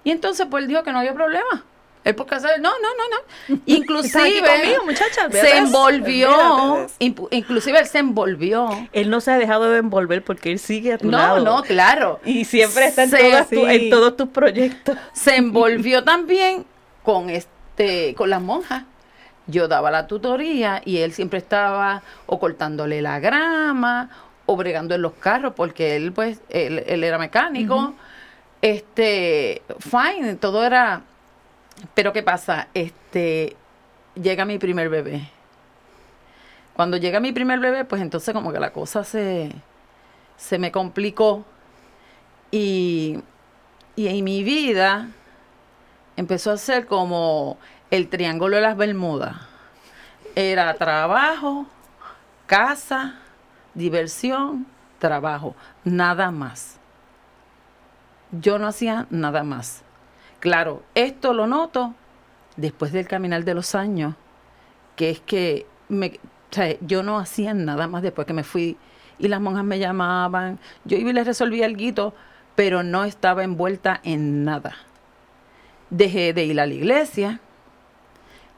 S5: Y entonces, pues él dijo que no había problema. Él por casar, no, no, no, no. Inclusive
S2: conmigo, muchacha, olvídate
S5: se
S2: de
S5: envolvió,
S2: de
S5: inclusive él se envolvió.
S3: Él no se ha dejado de envolver porque él sigue a tu
S5: No,
S3: lado.
S5: no, claro.
S3: Y siempre está en,
S5: Se-
S3: todas tu-
S2: sí.
S3: en todos tus proyectos.
S5: Se envolvió también con este, con las monjas. Yo daba la tutoría y él siempre estaba o cortándole la grama o bregando en los carros porque él pues él, él era mecánico. Este, fine, todo era pero qué pasa? Este llega mi primer bebé. Cuando llega mi primer bebé, pues entonces como que la cosa se se me complicó y y en mi vida empezó a ser como el triángulo de las Bermudas. Era trabajo, casa, diversión, trabajo, nada más. Yo no hacía nada más. Claro, esto lo noto después del caminar de los años, que es que o sea, yo no hacía nada más después que me fui y las monjas me llamaban, yo iba y les resolvía guito, pero no estaba envuelta en nada. Dejé de ir a la iglesia,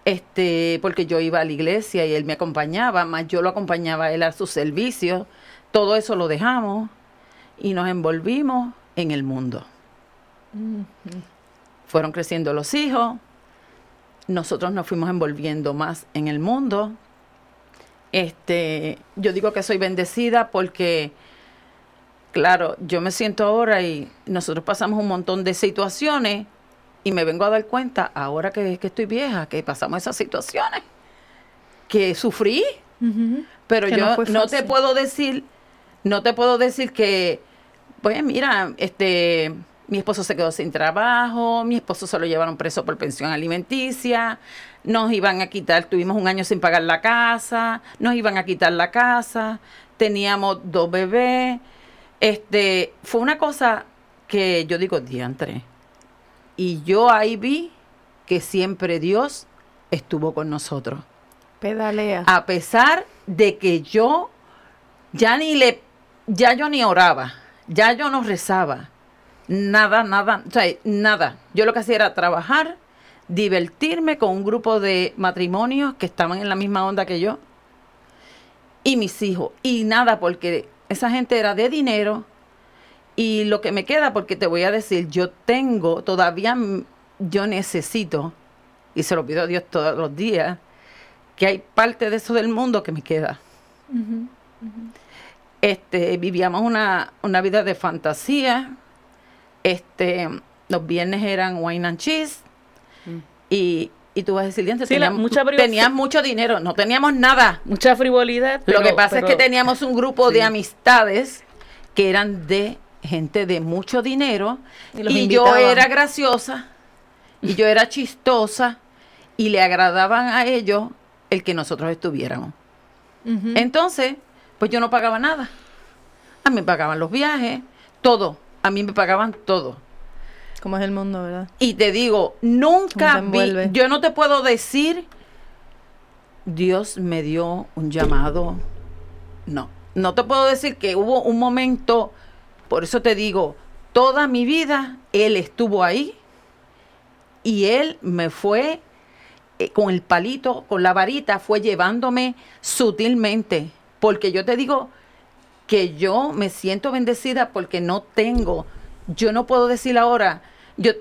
S5: este, porque yo iba a la iglesia y él me acompañaba, más yo lo acompañaba a él a su servicio. Todo eso lo dejamos y nos envolvimos en el mundo. Fueron creciendo los hijos, nosotros nos fuimos envolviendo más en el mundo. Este, yo digo que soy bendecida porque, claro, yo me siento ahora y nosotros pasamos un montón de situaciones y me vengo a dar cuenta, ahora que, que estoy vieja, que pasamos esas situaciones, que sufrí, pero
S2: Que no
S5: yo
S2: fue
S5: no, te puedo decir, no te puedo decir que pues mira, este, mi esposo se quedó sin trabajo, mi esposo se lo llevaron preso por pensión alimenticia, nos iban a quitar, tuvimos un año sin pagar la casa, nos iban a quitar la casa, teníamos dos bebés, este, fue una cosa que yo digo, diantre. Y yo ahí vi que siempre Dios estuvo con nosotros.
S2: Pedalea.
S5: A pesar de que yo ya ni le, ya yo ni oraba, ya yo no rezaba, nada, nada, o sea, nada. Yo lo que hacía era trabajar, divertirme con un grupo de matrimonios que estaban en la misma onda que yo y mis hijos. Y nada, porque esa gente era de dinero. Y lo que me queda, porque te voy a decir, yo tengo, todavía yo necesito, y se lo pido a Dios todos los días, que hay parte de eso del mundo que me queda. Este, vivíamos una, una vida de fantasía. Este, los viernes eran wine and cheese. Y, y tú vas a decir, "Diantre,
S3: Sí, la-
S5: teníamos,
S3: mucha privac-
S5: tenías mucho dinero, no teníamos nada.
S3: Mucha frivolidad.
S5: Lo que pasa
S3: pero-
S5: es que teníamos un grupo de amistades que eran de gente de mucho dinero
S2: Y
S5: yo era graciosa y yo era chistosa y le agradaban a ellos el que nosotros estuviéramos. Entonces, pues yo no pagaba nada. A mí me pagaban los viajes, todo. A mí me pagaban todo.
S2: Como es el mundo, ¿verdad?
S5: Y te digo,
S2: ¿Cómo
S5: nunca vi, yo no te puedo decir, Dios me dio un llamado. No, no te puedo decir que hubo un momento, por eso te digo, toda mi vida Él estuvo ahí y Él me fue eh, con el palito, con la varita, fue llevándome sutilmente. Porque yo te digo que yo me siento bendecida porque no tengo, yo no puedo decir ahora, yo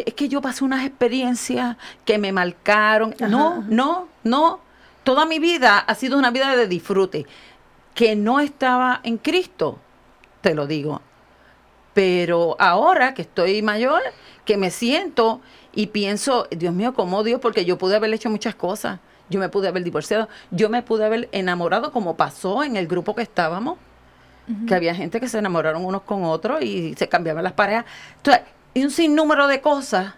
S5: es que yo pasé unas experiencias que me marcaron. No, no, no. Toda mi vida ha sido una vida de disfrute. Que no estaba en Cristo, te lo digo. Pero ahora que estoy mayor, que me siento y pienso, Dios mío, ¿cómo Dios? Porque yo pude haber hecho muchas cosas. Yo me pude haber divorciado, yo me pude haber enamorado como pasó en el grupo que estábamos, que había gente que se enamoraron unos con otros y se cambiaban las parejas. Entonces, y un sinnúmero de cosas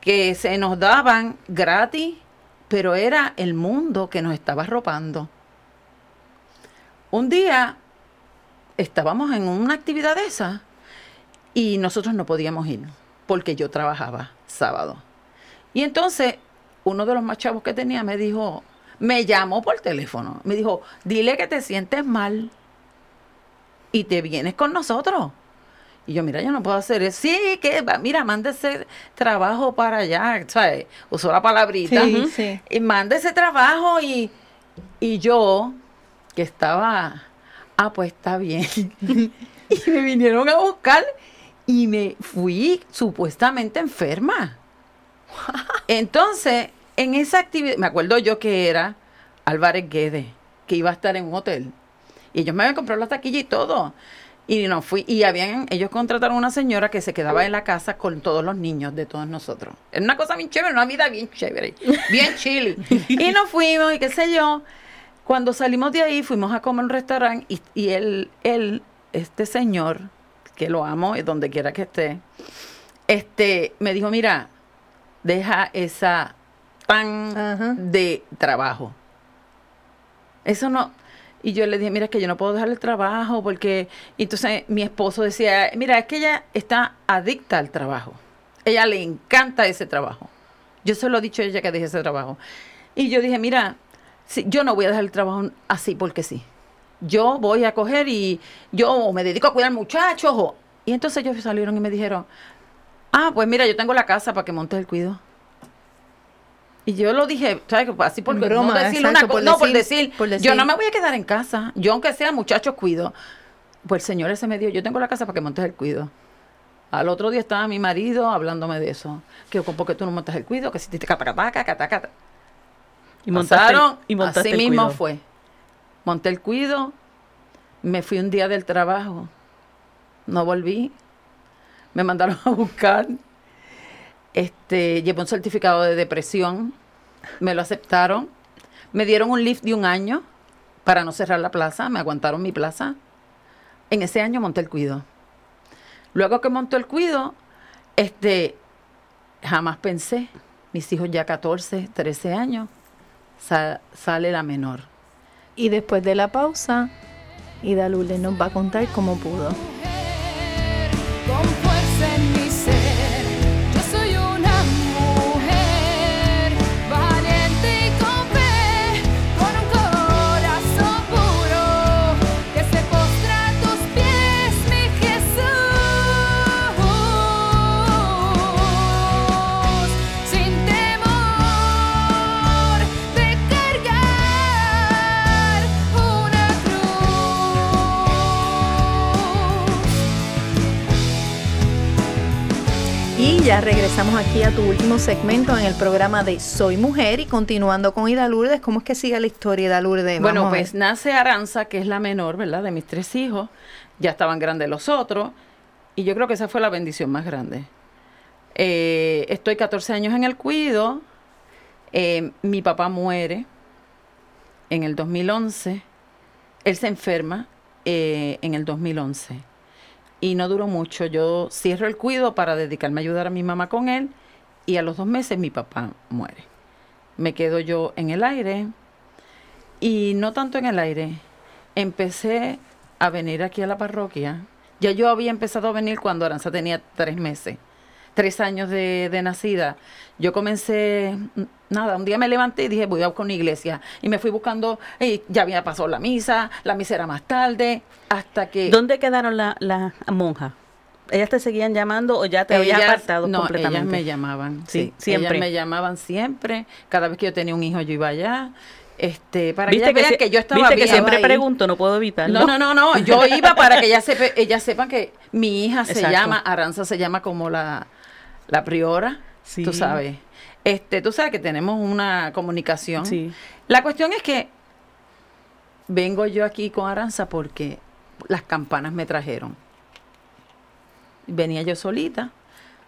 S5: que se nos daban gratis, pero era el mundo que nos estaba arropando. Un día estábamos en una actividad de esa y nosotros no podíamos ir porque yo trabajaba sábado. Y entonces uno de los más chavos que tenía me dijo, me llamó por teléfono, me dijo, dile que te sientes mal y te vienes con nosotros. Y yo, mira, yo no puedo hacer eso. Sí, que va, mira, manda ese trabajo para allá, ¿sabes? Usó la palabrita.
S2: Sí, sí.
S5: Y manda ese trabajo y, y yo, que estaba, ah, pues está bien. y me vinieron a buscar y me fui supuestamente enferma. Entonces, en esa actividad, me acuerdo yo que era Álvarez Guedes, que iba a estar en un hotel. Y ellos me habían comprado la taquilla y todo. Y no fui, y habían, ellos contrataron una señora que se quedaba en la casa con todos los niños de todos nosotros. Era una cosa bien chévere, una vida bien chévere, bien chili. y nos fuimos, y qué sé yo. Cuando salimos de ahí, fuimos a comer a un restaurante, y, y él, él, este señor, que lo amo, y donde quiera que esté, este, me dijo, mira, deja esa pan
S2: Ajá.
S5: de trabajo. Eso no. Y yo le dije, mira, que yo no puedo dejar el trabajo porque. y entonces mi esposo decía, mira, es que ella está adicta al trabajo. Ella le encanta ese trabajo. Yo se lo he dicho a ella que deje ese trabajo. Y yo dije, mira, si, yo no voy a dejar el trabajo así porque sí. Yo voy a coger y yo me dedico a cuidar muchachos. y entonces ellos salieron y me dijeron, ah, pues mira, yo tengo la casa para que montes el cuido. Y yo lo dije, ¿sabes? Así por no
S2: broma,
S5: decir
S2: exacto,
S5: una
S2: por
S5: cosa, no por
S2: decir-
S5: decir,
S2: por
S5: yo
S2: decir.
S5: no me voy a quedar en casa. Yo aunque sea muchachos cuido. Pues el señor ese me dijo, yo tengo la casa para que montes el cuido. Al otro día estaba mi marido hablándome de eso. Que ¿por qué tú no montas el cuido? Que si te.
S3: Y montaste
S5: así
S3: el
S5: mismo
S3: cuido.
S5: fue. Monté el cuido, me fui un día del trabajo, no volví, me mandaron a buscar, este, llevé un certificado de depresión, me lo aceptaron, me dieron un lift de un año para no cerrar la plaza, me aguantaron mi plaza. En ese año monté el cuido. Luego que montó el cuido, este, jamás pensé, mis hijos ya 14, 13 años, sa- sale la menor.
S2: Y después de la pausa, Ida Lourdes nos va a contar cómo pudo. Ya regresamos aquí a tu último segmento en el programa de Soy Mujer y continuando con Ida Lourdes, ¿cómo es que sigue la historia Ida Lourdes?
S5: Bueno,
S2: Vamos
S5: pues nace Aranza, que es la menor, ¿verdad? De mis tres hijos. Ya estaban grandes los otros. Y yo creo que esa fue la bendición más grande. Eh, estoy 14 años en el cuido. Eh, mi papá muere en el 2011. Él se enferma eh, en el 2011. Y no duró mucho. Yo cierro el cuido para dedicarme a ayudar a mi mamá con él. Y a los dos meses mi papá muere. Me quedo yo en el aire. Y no tanto en el aire. Empecé a venir aquí a la parroquia. Ya yo había empezado a venir cuando Aranza tenía tres meses, tres años de, de nacida. Yo comencé, nada, un día me levanté y dije, voy a buscar una iglesia. Y me fui buscando, y ya había pasado la misa, la misa era más tarde, hasta que...
S3: ¿Dónde quedaron las la monjas? ¿Ellas te seguían llamando o ya te habías
S5: Ellas-
S3: apartado
S5: no,
S3: completamente?
S5: ellas me llamaban,
S3: Sí,
S5: sí,
S3: siempre.
S5: Ellas me llamaban siempre. Cada vez que yo tenía un hijo, yo iba allá. Este, para que
S3: ¿Viste
S5: ellas vean
S3: si-
S5: que yo estaba
S3: viste que siempre
S2: ahí.
S3: pregunto, no puedo evitarlo?
S5: No, no, no, no. Yo iba para que ellas, sepa- ellas sepan que mi hija se
S3: Exacto.
S5: llama, Aranza se llama como la, la priora.
S3: Sí.
S5: Tú sabes. Este, tú sabes que tenemos una comunicación.
S3: Sí.
S5: La cuestión es que vengo yo aquí con Aranza porque las campanas me trajeron. Venía yo solita.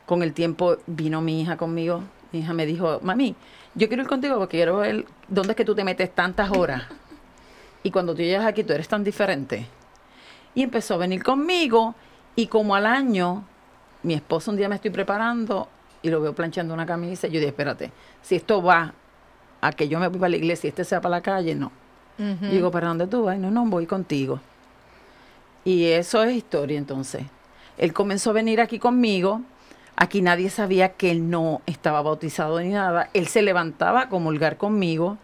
S5: Con el tiempo vino mi hija conmigo. Mi hija me dijo, mami, yo quiero ir contigo porque quiero ver dónde es que tú te metes tantas horas. Y cuando tú llegas aquí, tú eres tan diferente. Y empezó a venir conmigo. Y como al año, mi esposo un día me estoy preparando y lo veo planchando una camisa. Y yo dije, espérate, si esto va a que yo me voy para la iglesia y este sea para la calle, no. Y Digo, ¿para dónde tú vas? No, no, voy contigo. Y eso es historia entonces. Él comenzó a venir aquí conmigo. Aquí nadie sabía que él no estaba bautizado ni nada. Él se levantaba a comulgar conmigo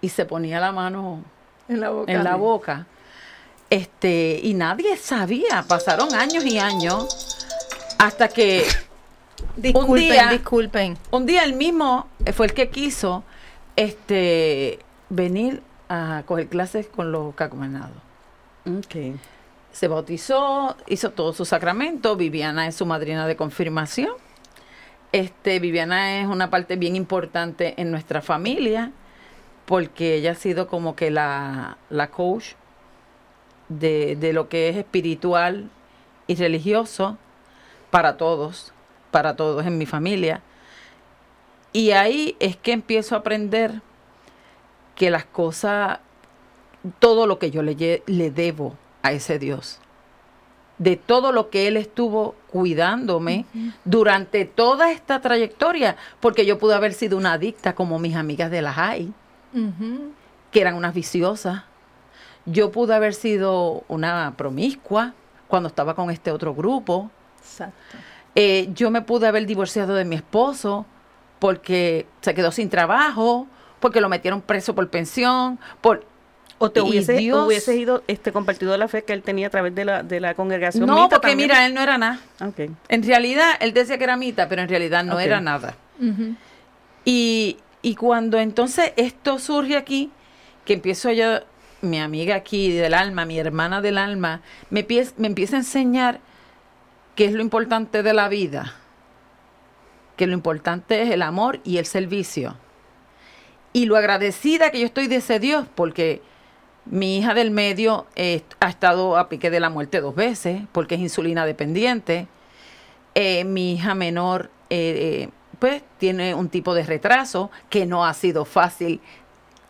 S5: y se ponía la mano
S2: en la boca.
S5: en la boca. Este, y nadie sabía. Pasaron años y años hasta que
S2: Disculpen,
S5: día-
S2: disculpen.
S5: un día él mismo fue el que quiso este venir a coger clases con los cacumenados.
S3: Ok.
S5: Se bautizó, hizo todo su sacramento. Viviana es su madrina de confirmación. Este, Viviana es una parte bien importante en nuestra familia porque ella ha sido como que la, la coach de, de lo que es espiritual y religioso para todos, para todos en mi familia. Y ahí es que empiezo a aprender que las cosas, todo lo que yo le, debo a ese Dios, de todo lo que Él estuvo cuidándome durante toda esta trayectoria, porque yo pude haber sido una adicta como mis amigas de la
S2: Ujú.
S5: que eran unas viciosas. Yo pude haber sido una promiscua cuando estaba con este otro grupo.
S2: Exacto.
S5: Eh, yo me pude haber divorciado de mi esposo porque se quedó sin trabajo, porque lo metieron preso por pensión, por
S3: O te hubiese,
S5: Dios-
S3: hubiese ido este compartido la fe que él tenía a través de la, de la congregación.
S5: no,
S3: mita
S5: porque
S3: también.
S5: mira, él no era nada.
S3: Ok.
S5: En realidad, él decía que era mita, pero en realidad no era nada. Y, y cuando entonces esto surge aquí, que empiezo yo, mi amiga aquí del alma, mi hermana del alma, me, me empieza a enseñar qué es lo importante de la vida. Que lo importante es el amor y el servicio. Y lo agradecida que yo estoy de ese Dios, porque mi hija del medio eh, ha estado a pique de la muerte dos veces, porque es insulina dependiente. Eh, mi hija menor, eh, pues, tiene un tipo de retraso que no ha sido fácil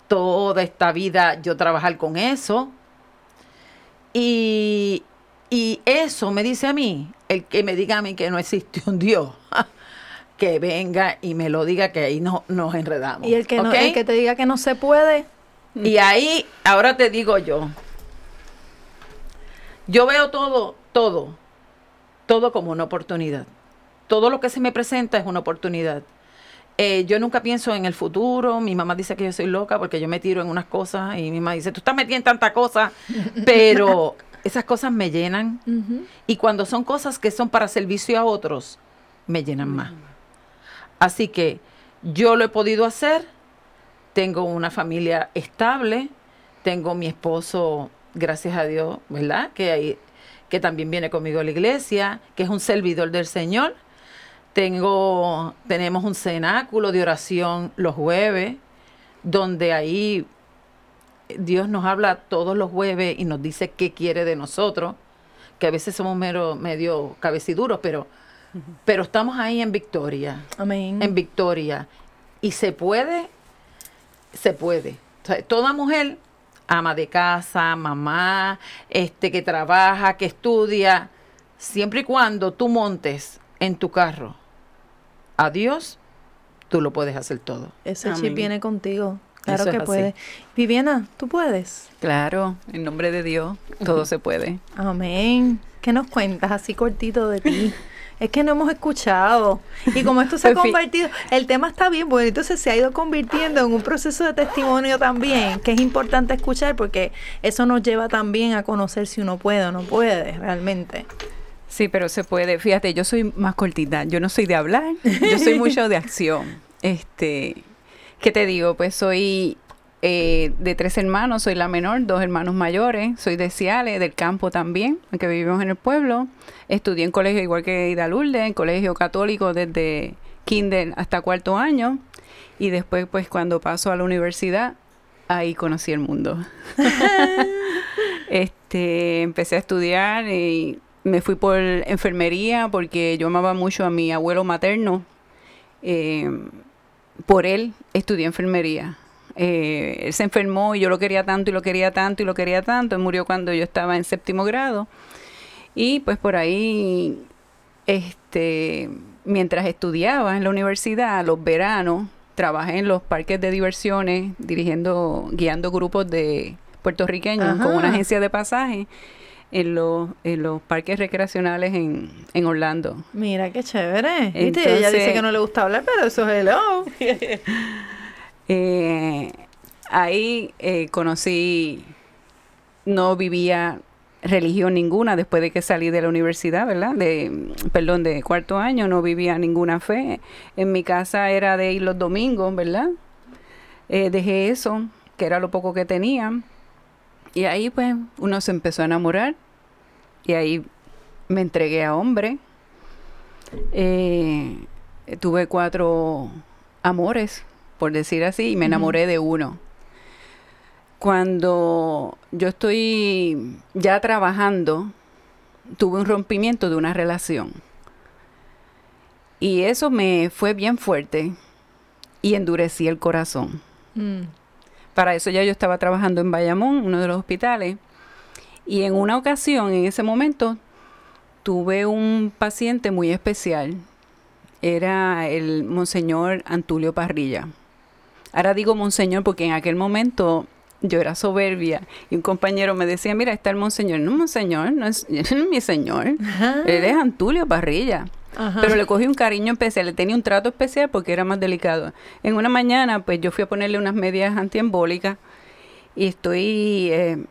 S5: toda esta vida yo trabajar con eso. Y, Y eso me dice a mí, el que me diga a mí que no existe un Dios, que venga y me lo diga que ahí no, nos enredamos.
S2: Y el que, no, el que te diga que no se puede,
S5: Y ahí, ahora te digo yo, yo veo todo, todo, todo como una oportunidad. Todo lo que se me presenta es una oportunidad. Eh, yo nunca pienso en el futuro. Mi mamá dice que yo soy loca porque yo me tiro en unas cosas y mi mamá dice, tú estás metida en tanta cosa, pero esas cosas me llenan. Y cuando son cosas que son para servicio a otros, me llenan más. Así que yo lo he podido hacer. Tengo una familia estable. Tengo mi esposo, gracias a Dios, ¿verdad? Que, ahí- que también viene conmigo a la iglesia, que es un servidor del Señor. Tengo, tenemos un cenáculo de oración los jueves, donde ahí Dios nos habla todos los jueves y nos dice qué quiere de nosotros, que a veces somos mero, medio cabeciduros, pero, pero estamos ahí en victoria,
S2: amén.
S5: en victoria. Y se puede, se puede. O sea, toda mujer, ama de casa, mamá, este, que trabaja, que estudia, siempre y cuando tú montes en tu carro a Dios, tú lo puedes hacer todo.
S2: Ese chip
S3: Amén.
S2: viene contigo. Claro
S5: Eso
S2: que puede. Viviana, tú puedes.
S4: Claro, en nombre de Dios, todo se puede.
S2: Amén. ¿Qué nos cuentas así cortito de ti? Es que no hemos escuchado. Y como esto se ha convertido, el tema está bien, bueno, entonces se ha ido convirtiendo en un proceso de testimonio también, que es importante escuchar porque eso nos lleva también a conocer si uno puede o no puede realmente.
S4: Sí, pero se puede. Fíjate, yo soy más cortita. Yo no soy de hablar, yo soy mucho de acción. Este, ¿qué te digo? Pues soy eh, de tres hermanos, soy la menor, dos hermanos mayores, soy de Ciales, del campo también, aunque vivimos en el pueblo. Estudié en colegio igual que Ida Lourdes, en colegio católico desde kinder hasta cuarto año. Y después, pues cuando paso a la universidad, ahí conocí el mundo. este, empecé a estudiar y me fui por enfermería porque yo amaba mucho a mi abuelo materno. Eh, por él estudié enfermería. Eh, él se enfermó y yo lo quería tanto y lo quería tanto y lo quería tanto. Él murió cuando yo estaba en séptimo grado. Y pues por ahí, este, mientras estudiaba en la universidad, los veranos, trabajé en los parques de diversiones, dirigiendo, guiando grupos de puertorriqueños con una agencia de pasajes en los, en los parques recreacionales en, en Orlando.
S2: Mira qué chévere. ¿Viste? Ella dice
S4: Entonces-
S2: que no le gusta hablar, pero eso es hello.
S4: Eh, ahí eh, conocí, no vivía religión ninguna después de que salí de la universidad, ¿verdad? De, perdón, de cuarto año, no vivía ninguna fe. En mi casa era de ir los domingos, ¿verdad? Eh, dejé eso, que era lo poco que tenía. Y ahí pues uno se empezó a enamorar y ahí me entregué a hombre. Eh, tuve cuatro amores, por decir así, y me enamoré de uno. Cuando yo estoy ya trabajando, tuve un rompimiento de una relación. Y eso me fue bien fuerte y endurecí el corazón.
S2: Mm.
S4: Para eso ya yo estaba trabajando en Bayamón, uno de los hospitales. Y en una ocasión, en ese momento, tuve un paciente muy especial. Era el Monseñor Antulio Parrilla. Ahora digo Monseñor porque en aquel momento yo era soberbia y un compañero me decía, mira, está el Monseñor. No, Monseñor, no es, no es mi Señor. Él es Antulio Parrilla. Pero le cogí un cariño especial, le tenía un trato especial porque era más delicado. En una mañana, pues yo fui a ponerle unas medias antiembólicas y estoy eh,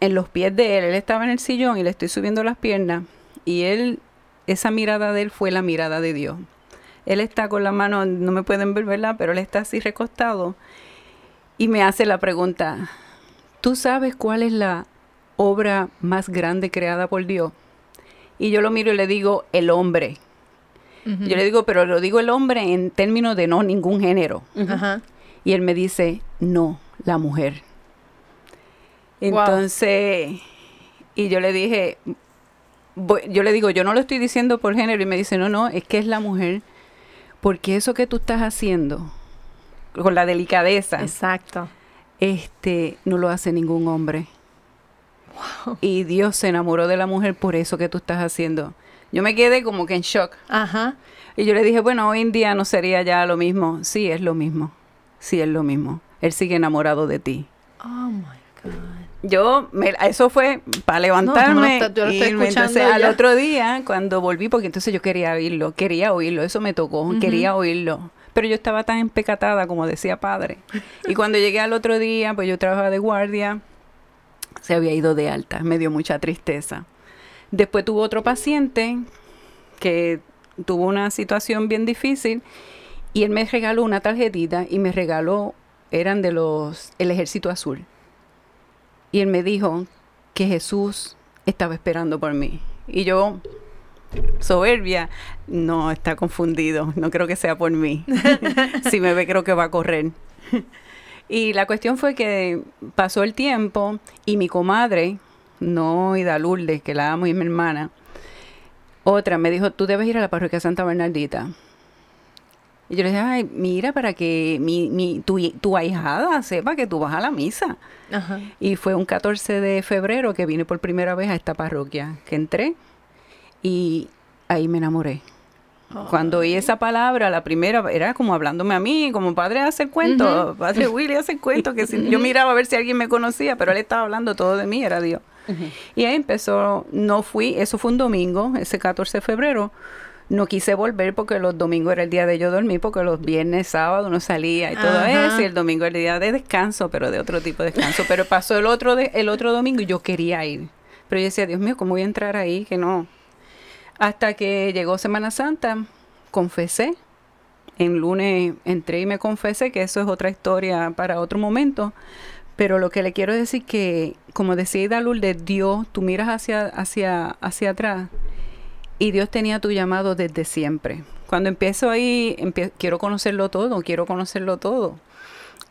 S4: en los pies de él. Él estaba en el sillón y le estoy subiendo las piernas y él, esa mirada de él fue la mirada de Dios. Él está con la mano, no me pueden ver, ¿verdad? Pero él está así recostado y me hace la pregunta, ¿tú sabes cuál es la obra más grande creada por Dios? Y yo lo miro y le digo, el hombre. Yo le digo, pero lo digo el hombre en términos de no ningún género.
S2: Ajá.
S4: Y él me dice, no, la mujer.
S2: Wow.
S4: Entonces, y yo le dije, voy- yo le digo, yo no lo estoy diciendo por género. Y me dice, no, no, es que es la mujer. Porque eso que tú estás haciendo, con la delicadeza,
S2: Exacto.
S4: este, no lo hace ningún hombre. Y Dios se enamoró de la mujer por eso que tú estás haciendo. Yo me quedé como que en shock.
S2: Ajá.
S4: Y yo le dije, bueno, hoy en día no sería ya lo mismo. Sí, es lo mismo. Sí, es lo mismo. Él sigue enamorado de ti.
S2: Oh my God.
S4: Yo, me- eso fue para levantarme.
S2: No, no lo estás- yo lo
S4: y entonces,
S2: escuchando
S4: al
S2: ya.
S4: otro día, cuando volví, porque entonces yo quería oírlo, quería oírlo, eso me tocó, quería oírlo. Pero yo estaba tan empecatada, como decía padre. Y cuando llegué al otro día, pues yo trabajaba de guardia, se había ido de alta, me dio mucha tristeza. Después tuvo otro paciente que tuvo una situación bien difícil y él me regaló una tarjetita y me regaló, eran de los, el ejército azul. Y él me dijo que Jesús estaba esperando por mí. Y yo, soberbia, no, está confundido, no creo que sea por mí. si me ve, creo que va a correr. Y la cuestión fue que pasó el tiempo y mi comadre, no Ida Lourdes, que la amo y es mi hermana, otra me dijo, tú debes ir a la parroquia Santa Bernardita. Y yo le dije, ay, mira, para que mi, mi, tu, tu ahijada sepa que tú vas a la misa.
S2: Ajá.
S4: Y fue un 14 de febrero que vine por primera vez a esta parroquia, que entré y ahí me enamoré. Cuando oí esa palabra, la primera era como hablándome a mí, como padre hace el cuento, padre Willy hace el cuento, que si- yo miraba a ver si alguien me conocía, pero él estaba hablando todo de mí, era Dios. Y ahí empezó, no fui, eso fue un domingo, ese 14 de febrero, no quise volver porque los domingos era el día de yo dormir, porque los viernes, sábado no salía y todo
S2: Ajá.
S4: eso, y el domingo era el día de descanso, pero de otro tipo de descanso. Pero pasó el otro, de- el otro domingo y yo quería ir. Pero yo decía, Dios mío, ¿cómo voy a entrar ahí? Que no. Hasta que llegó Semana Santa, confesé. En lunes entré y me confesé, que eso es otra historia para otro momento. Pero lo que le quiero decir que, como decía Ida Lourdes, Dios, tú miras hacia, hacia, hacia atrás y Dios tenía tu llamado desde siempre. Cuando empiezo ahí, quiero conocerlo todo, quiero conocerlo todo.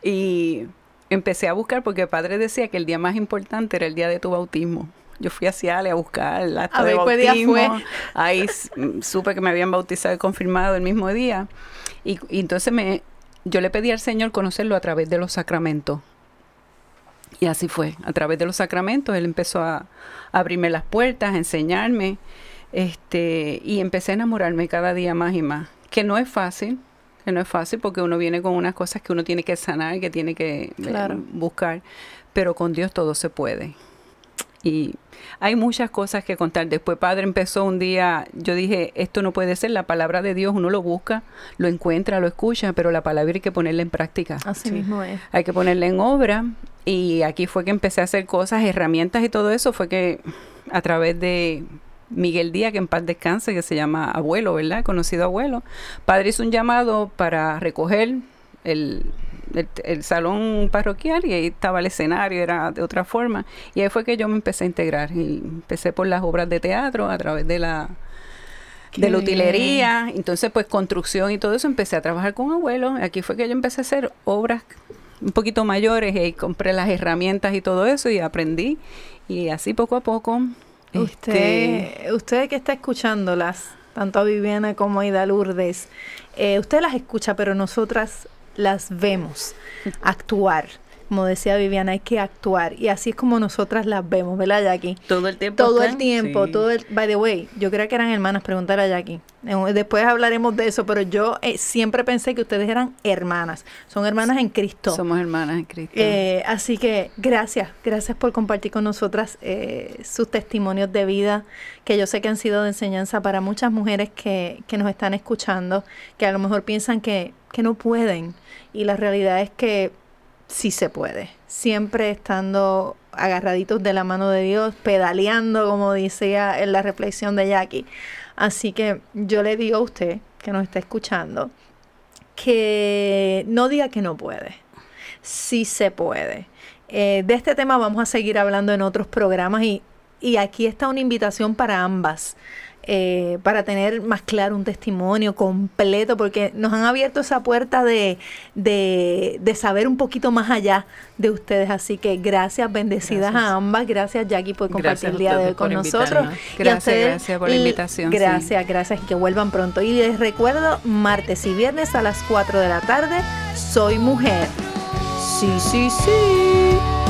S4: Y empecé a buscar porque el padre decía que el día más importante era el día de tu bautismo. Yo fui hacia Ale a buscar el acta
S2: A
S4: de
S2: ver cuál día fue.
S4: Ahí supe que me habían bautizado y confirmado el mismo día. Y, y entonces me, yo le pedí al Señor conocerlo a través de los sacramentos. Y así fue, a través de los sacramentos, él empezó a, a abrirme las puertas, a enseñarme, este, y empecé a enamorarme cada día más y más. Que no es fácil, que no es fácil porque uno viene con unas cosas que uno tiene que sanar, que tiene que eh, buscar, pero con Dios todo se puede. Y hay muchas cosas que contar. Después padre empezó un día, yo dije, esto no puede ser, la palabra de Dios, uno lo busca, lo encuentra, lo escucha, pero la palabra hay que ponerla en práctica
S2: Así mismo es.
S4: hay que ponerla en obra. Y aquí fue que empecé a hacer cosas, herramientas y todo eso. Fue que a través de Miguel Díaz, que en paz descanse, que se llama abuelo, ¿verdad? Conocido abuelo. Padre hizo un llamado para recoger el, el, el salón parroquial y ahí estaba el escenario, era de otra forma. Y ahí fue que yo me empecé a integrar. Y empecé por las obras de teatro, a través de la
S2: Qué
S4: de la
S2: bien.
S4: utilería, entonces pues construcción y todo eso, empecé a trabajar con abuelos, aquí fue que yo empecé a hacer obras un poquito mayores y compré las herramientas y todo eso y aprendí y así poco a poco este,
S2: Usted, usted que está escuchándolas, tanto a Viviana como a Ida Lourdes, eh, usted las escucha, pero nosotras las vemos actuar. Como decía Viviana, hay que actuar. Y así es como nosotras las vemos, ¿verdad, Jackie?
S3: Todo el tiempo.
S2: Todo el tiempo,
S3: sí.
S2: todo el... By the way, yo creía que eran hermanas, preguntar a Jackie. Después hablaremos de eso, pero yo eh, siempre pensé que ustedes eran hermanas. Son hermanas en Cristo.
S4: somos hermanas en Cristo.
S2: Eh, así que gracias, gracias por compartir con nosotras eh, sus testimonios de vida, que yo sé que han sido de enseñanza para muchas mujeres que, que nos están escuchando, que a lo mejor piensan que, que no pueden. Y la realidad es que sí se puede, siempre estando agarraditos de la mano de Dios, pedaleando, como decía en la reflexión de Jackie. Así que yo le digo a usted que nos está escuchando, que no diga que no puede. Sí se puede. Eh, de este tema vamos a seguir hablando en otros programas y, y aquí está una invitación para ambas. Eh, para tener más claro un testimonio completo, porque nos han abierto esa puerta de, de, de saber un poquito más allá de ustedes. Así que gracias, bendecidas
S3: Gracias.
S2: a ambas. Gracias, Jackie, por compartir el día de hoy con nosotros.
S4: Gracias,
S2: ustedes,
S4: gracias por la invitación, sí.
S2: Gracias, gracias y que vuelvan pronto. Y les recuerdo, martes y viernes a las 4 de la tarde, soy mujer. Sí, sí, sí.